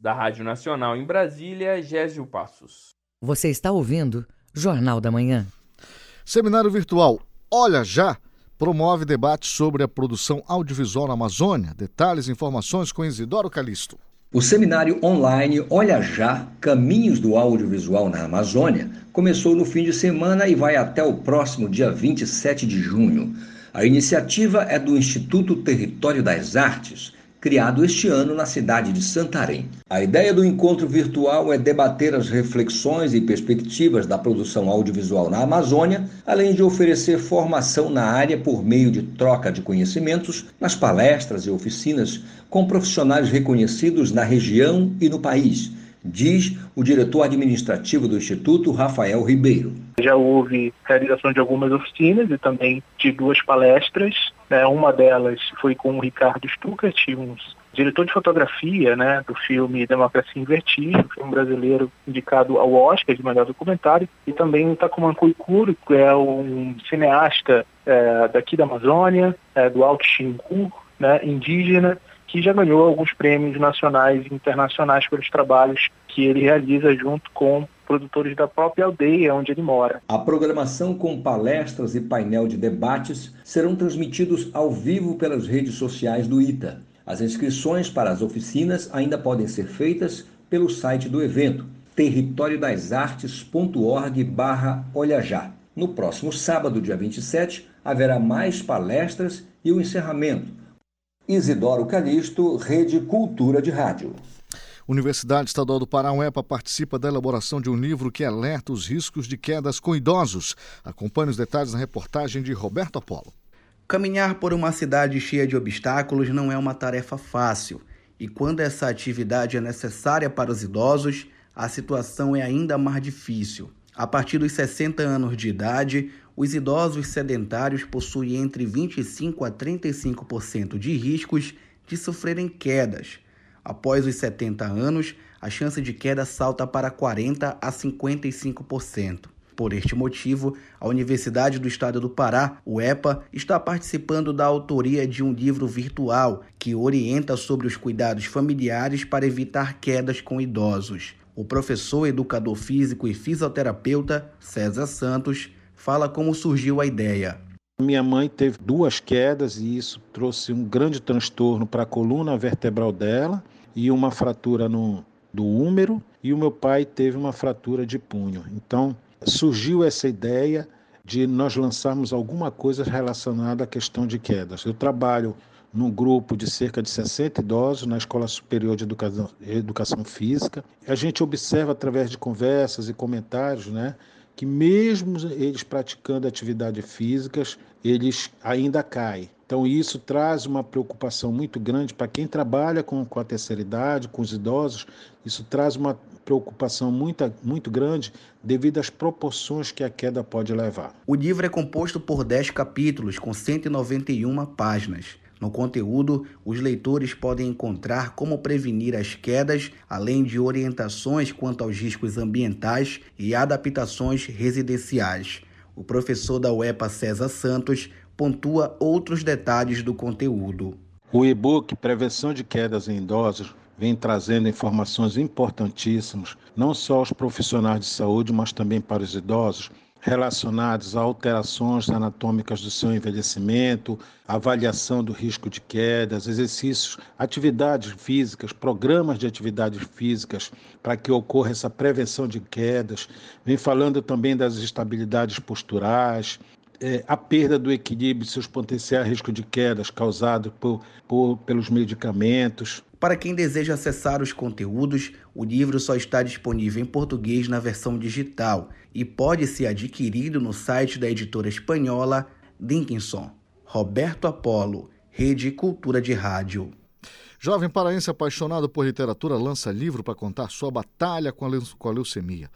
Da Rádio Nacional em Brasília, Gésio Passos. Você está ouvindo Jornal da Manhã. Seminário virtual Olha Já promove debate sobre a produção audiovisual na Amazônia. Detalhes e informações com Isidoro Calixto. O seminário online Olha Já Caminhos do Audiovisual na Amazônia começou no fim de semana e vai até o próximo dia 27 de junho. A iniciativa é do Instituto Território das Artes criado este ano na cidade de Santarém. A ideia do encontro virtual é debater as reflexões e perspectivas da produção audiovisual na Amazônia, além de oferecer formação na área por meio de troca de conhecimentos nas palestras e oficinas com profissionais reconhecidos na região e no país diz o diretor administrativo do Instituto, Rafael Ribeiro. Já houve realização de algumas oficinas e também de duas palestras. Né? Uma delas foi com o Ricardo Stuckert, um diretor de fotografia né, do filme Democracia em Vertigem, filme brasileiro indicado ao Oscar de melhor documentário, e também Takuman Kuikuro, que é um cineasta é, daqui da Amazônia, é, do Alto Xingu, né, indígena, que já ganhou alguns prêmios nacionais e internacionais pelos trabalhos que ele realiza junto com produtores da própria aldeia onde ele mora. A programação com palestras e painel de debates serão transmitidos ao vivo pelas redes sociais do ITA. As inscrições para as oficinas ainda podem ser feitas pelo site do evento territoriodasartes.org barra Olha Já. No próximo sábado, dia 27, haverá mais palestras e o encerramento, Isidoro Calixto, Rede Cultura de Rádio. Universidade Estadual do Pará, UEPA, participa da elaboração de um livro que alerta os riscos de quedas com idosos. Acompanhe os detalhes na reportagem de Roberto Apolo. Caminhar por uma cidade cheia de obstáculos não é uma tarefa fácil. E quando essa atividade é necessária para os idosos, a situação é ainda mais difícil. A partir dos 60 anos de idade, os idosos sedentários possuem entre 25 a 35% de riscos de sofrerem quedas Após os 70 anos, a chance de queda salta para 40 a 55%. Por este motivo, a Universidade do Estado do Pará, o EPA, está participando da autoria de um livro virtual que orienta sobre os cuidados familiares para evitar quedas com idosos. O professor, educador físico e fisioterapeuta César Santos fala como surgiu a ideia. Minha mãe teve duas quedas e isso trouxe um grande transtorno para a coluna vertebral dela e uma fratura no, do úmero, e o meu pai teve uma fratura de punho. Então, surgiu essa ideia de nós lançarmos alguma coisa relacionada à questão de quedas. Eu trabalho num grupo de cerca de 60 idosos na Escola Superior de Educação, Educação Física. A gente observa através de conversas e comentários, né, que mesmo eles praticando atividades físicas, eles ainda caem. Então, isso traz uma preocupação muito grande para quem trabalha com, com a terceira idade, com os idosos, isso traz uma preocupação muito, muito grande devido às proporções que a queda pode levar. O livro é composto por 10 capítulos com 191 páginas. No conteúdo, os leitores podem encontrar como prevenir as quedas, além de orientações quanto aos riscos ambientais e adaptações residenciais. O professor da UEPA César Santos pontua outros detalhes do conteúdo. O e-book Prevenção de Quedas em Idosos vem trazendo informações importantíssimas, não só aos profissionais de saúde, mas também para os idosos, relacionados a alterações anatômicas do seu envelhecimento, avaliação do risco de quedas, exercícios, atividades físicas, programas de atividades físicas para que ocorra essa prevenção de quedas. Vem falando também das estabilidades posturais, é, a perda do equilíbrio seus potenciais riscos de quedas causados por, por, pelos medicamentos. Para quem deseja acessar os conteúdos, o livro só está disponível em português na versão digital e pode ser adquirido no site da editora espanhola Dinkinson. Roberto Apolo, Rede Cultura de Rádio. Jovem paraense apaixonado por literatura lança livro para contar sua batalha com a leucemia.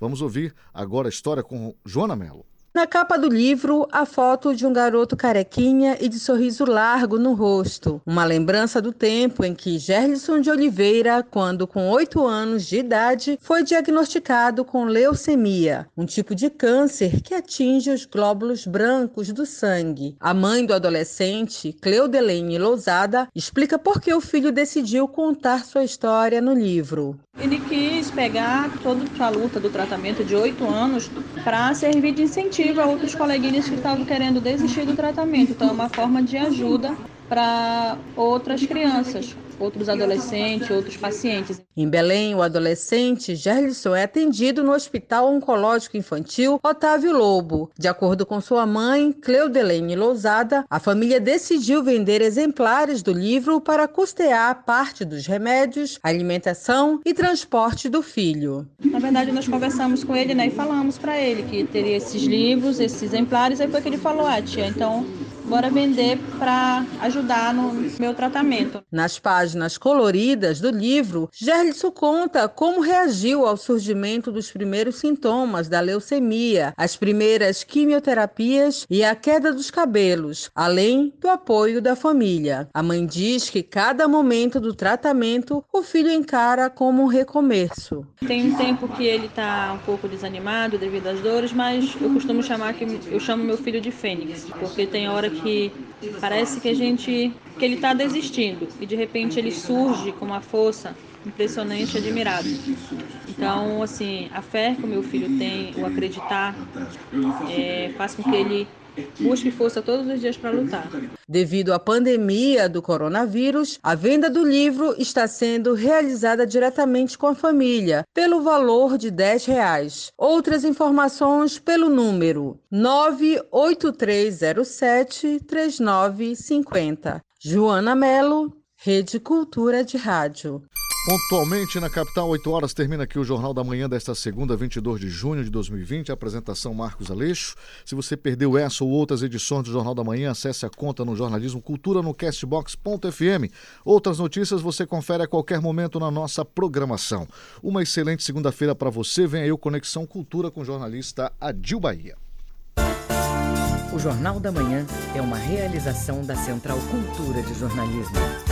Vamos ouvir agora a história com Joana Mello. Na capa do livro, a foto de um garoto carequinha e de sorriso largo no rosto. Uma lembrança do tempo em que Gerlison de Oliveira, quando com oito anos de idade, foi diagnosticado com leucemia, um tipo de câncer que atinge os glóbulos brancos do sangue. A mãe do adolescente, Cleudelene Lousada, explica por que o filho decidiu contar sua história no livro. Ele quis pegar toda a luta do tratamento de oito anos para servir de incentivo a outros coleguinhas que estavam querendo desistir do tratamento. Então, é uma forma de ajuda para outras crianças outros adolescentes, outros pacientes. Em Belém, o adolescente Gerlison é atendido no Hospital Oncológico Infantil Otávio Lobo. De acordo com sua mãe, Cleudelene Lousada, a família decidiu vender exemplares do livro para custear parte dos remédios, alimentação e transporte do filho. Na verdade, nós conversamos com ele né, e falamos para ele que teria esses livros, esses exemplares, aí foi que ele falou, ah, tia, então bora vender para ajudar no meu tratamento. Nas páginas coloridas do livro, Gerlitson conta como reagiu ao surgimento dos primeiros sintomas da leucemia, as primeiras quimioterapias e a queda dos cabelos, além do apoio da família. A mãe diz que cada momento do tratamento o filho encara como um recomeço. Tem um tempo que ele está um pouco desanimado devido às dores, mas eu costumo chamar que eu chamo meu filho de Fênix, porque tem hora que que parece que a gente que ele está desistindo e de repente ele surge com uma força impressionante, admirável. Então, assim, a fé que o meu filho tem, o acreditar, é, faz com que ele Busque força todos os dias para lutar. Devido à pandemia do coronavírus, a venda do livro está sendo realizada diretamente com a família, pelo valor de 10 reais. Outras informações pelo número 98307 3950. Joana Melo, Rede Cultura de Rádio. Pontualmente na capital, 8 horas, termina aqui o Jornal da Manhã desta segunda, 22 de junho de 2020. apresentação Marcos Aleixo. Se você perdeu essa ou outras edições do Jornal da Manhã, acesse a conta no Jornalismo Cultura no castbox.fm. Outras notícias você confere a qualquer momento na nossa programação. Uma excelente segunda-feira para você. Vem aí o Conexão Cultura com o jornalista Adil Bahia. O Jornal da Manhã é uma realização da Central Cultura de Jornalismo.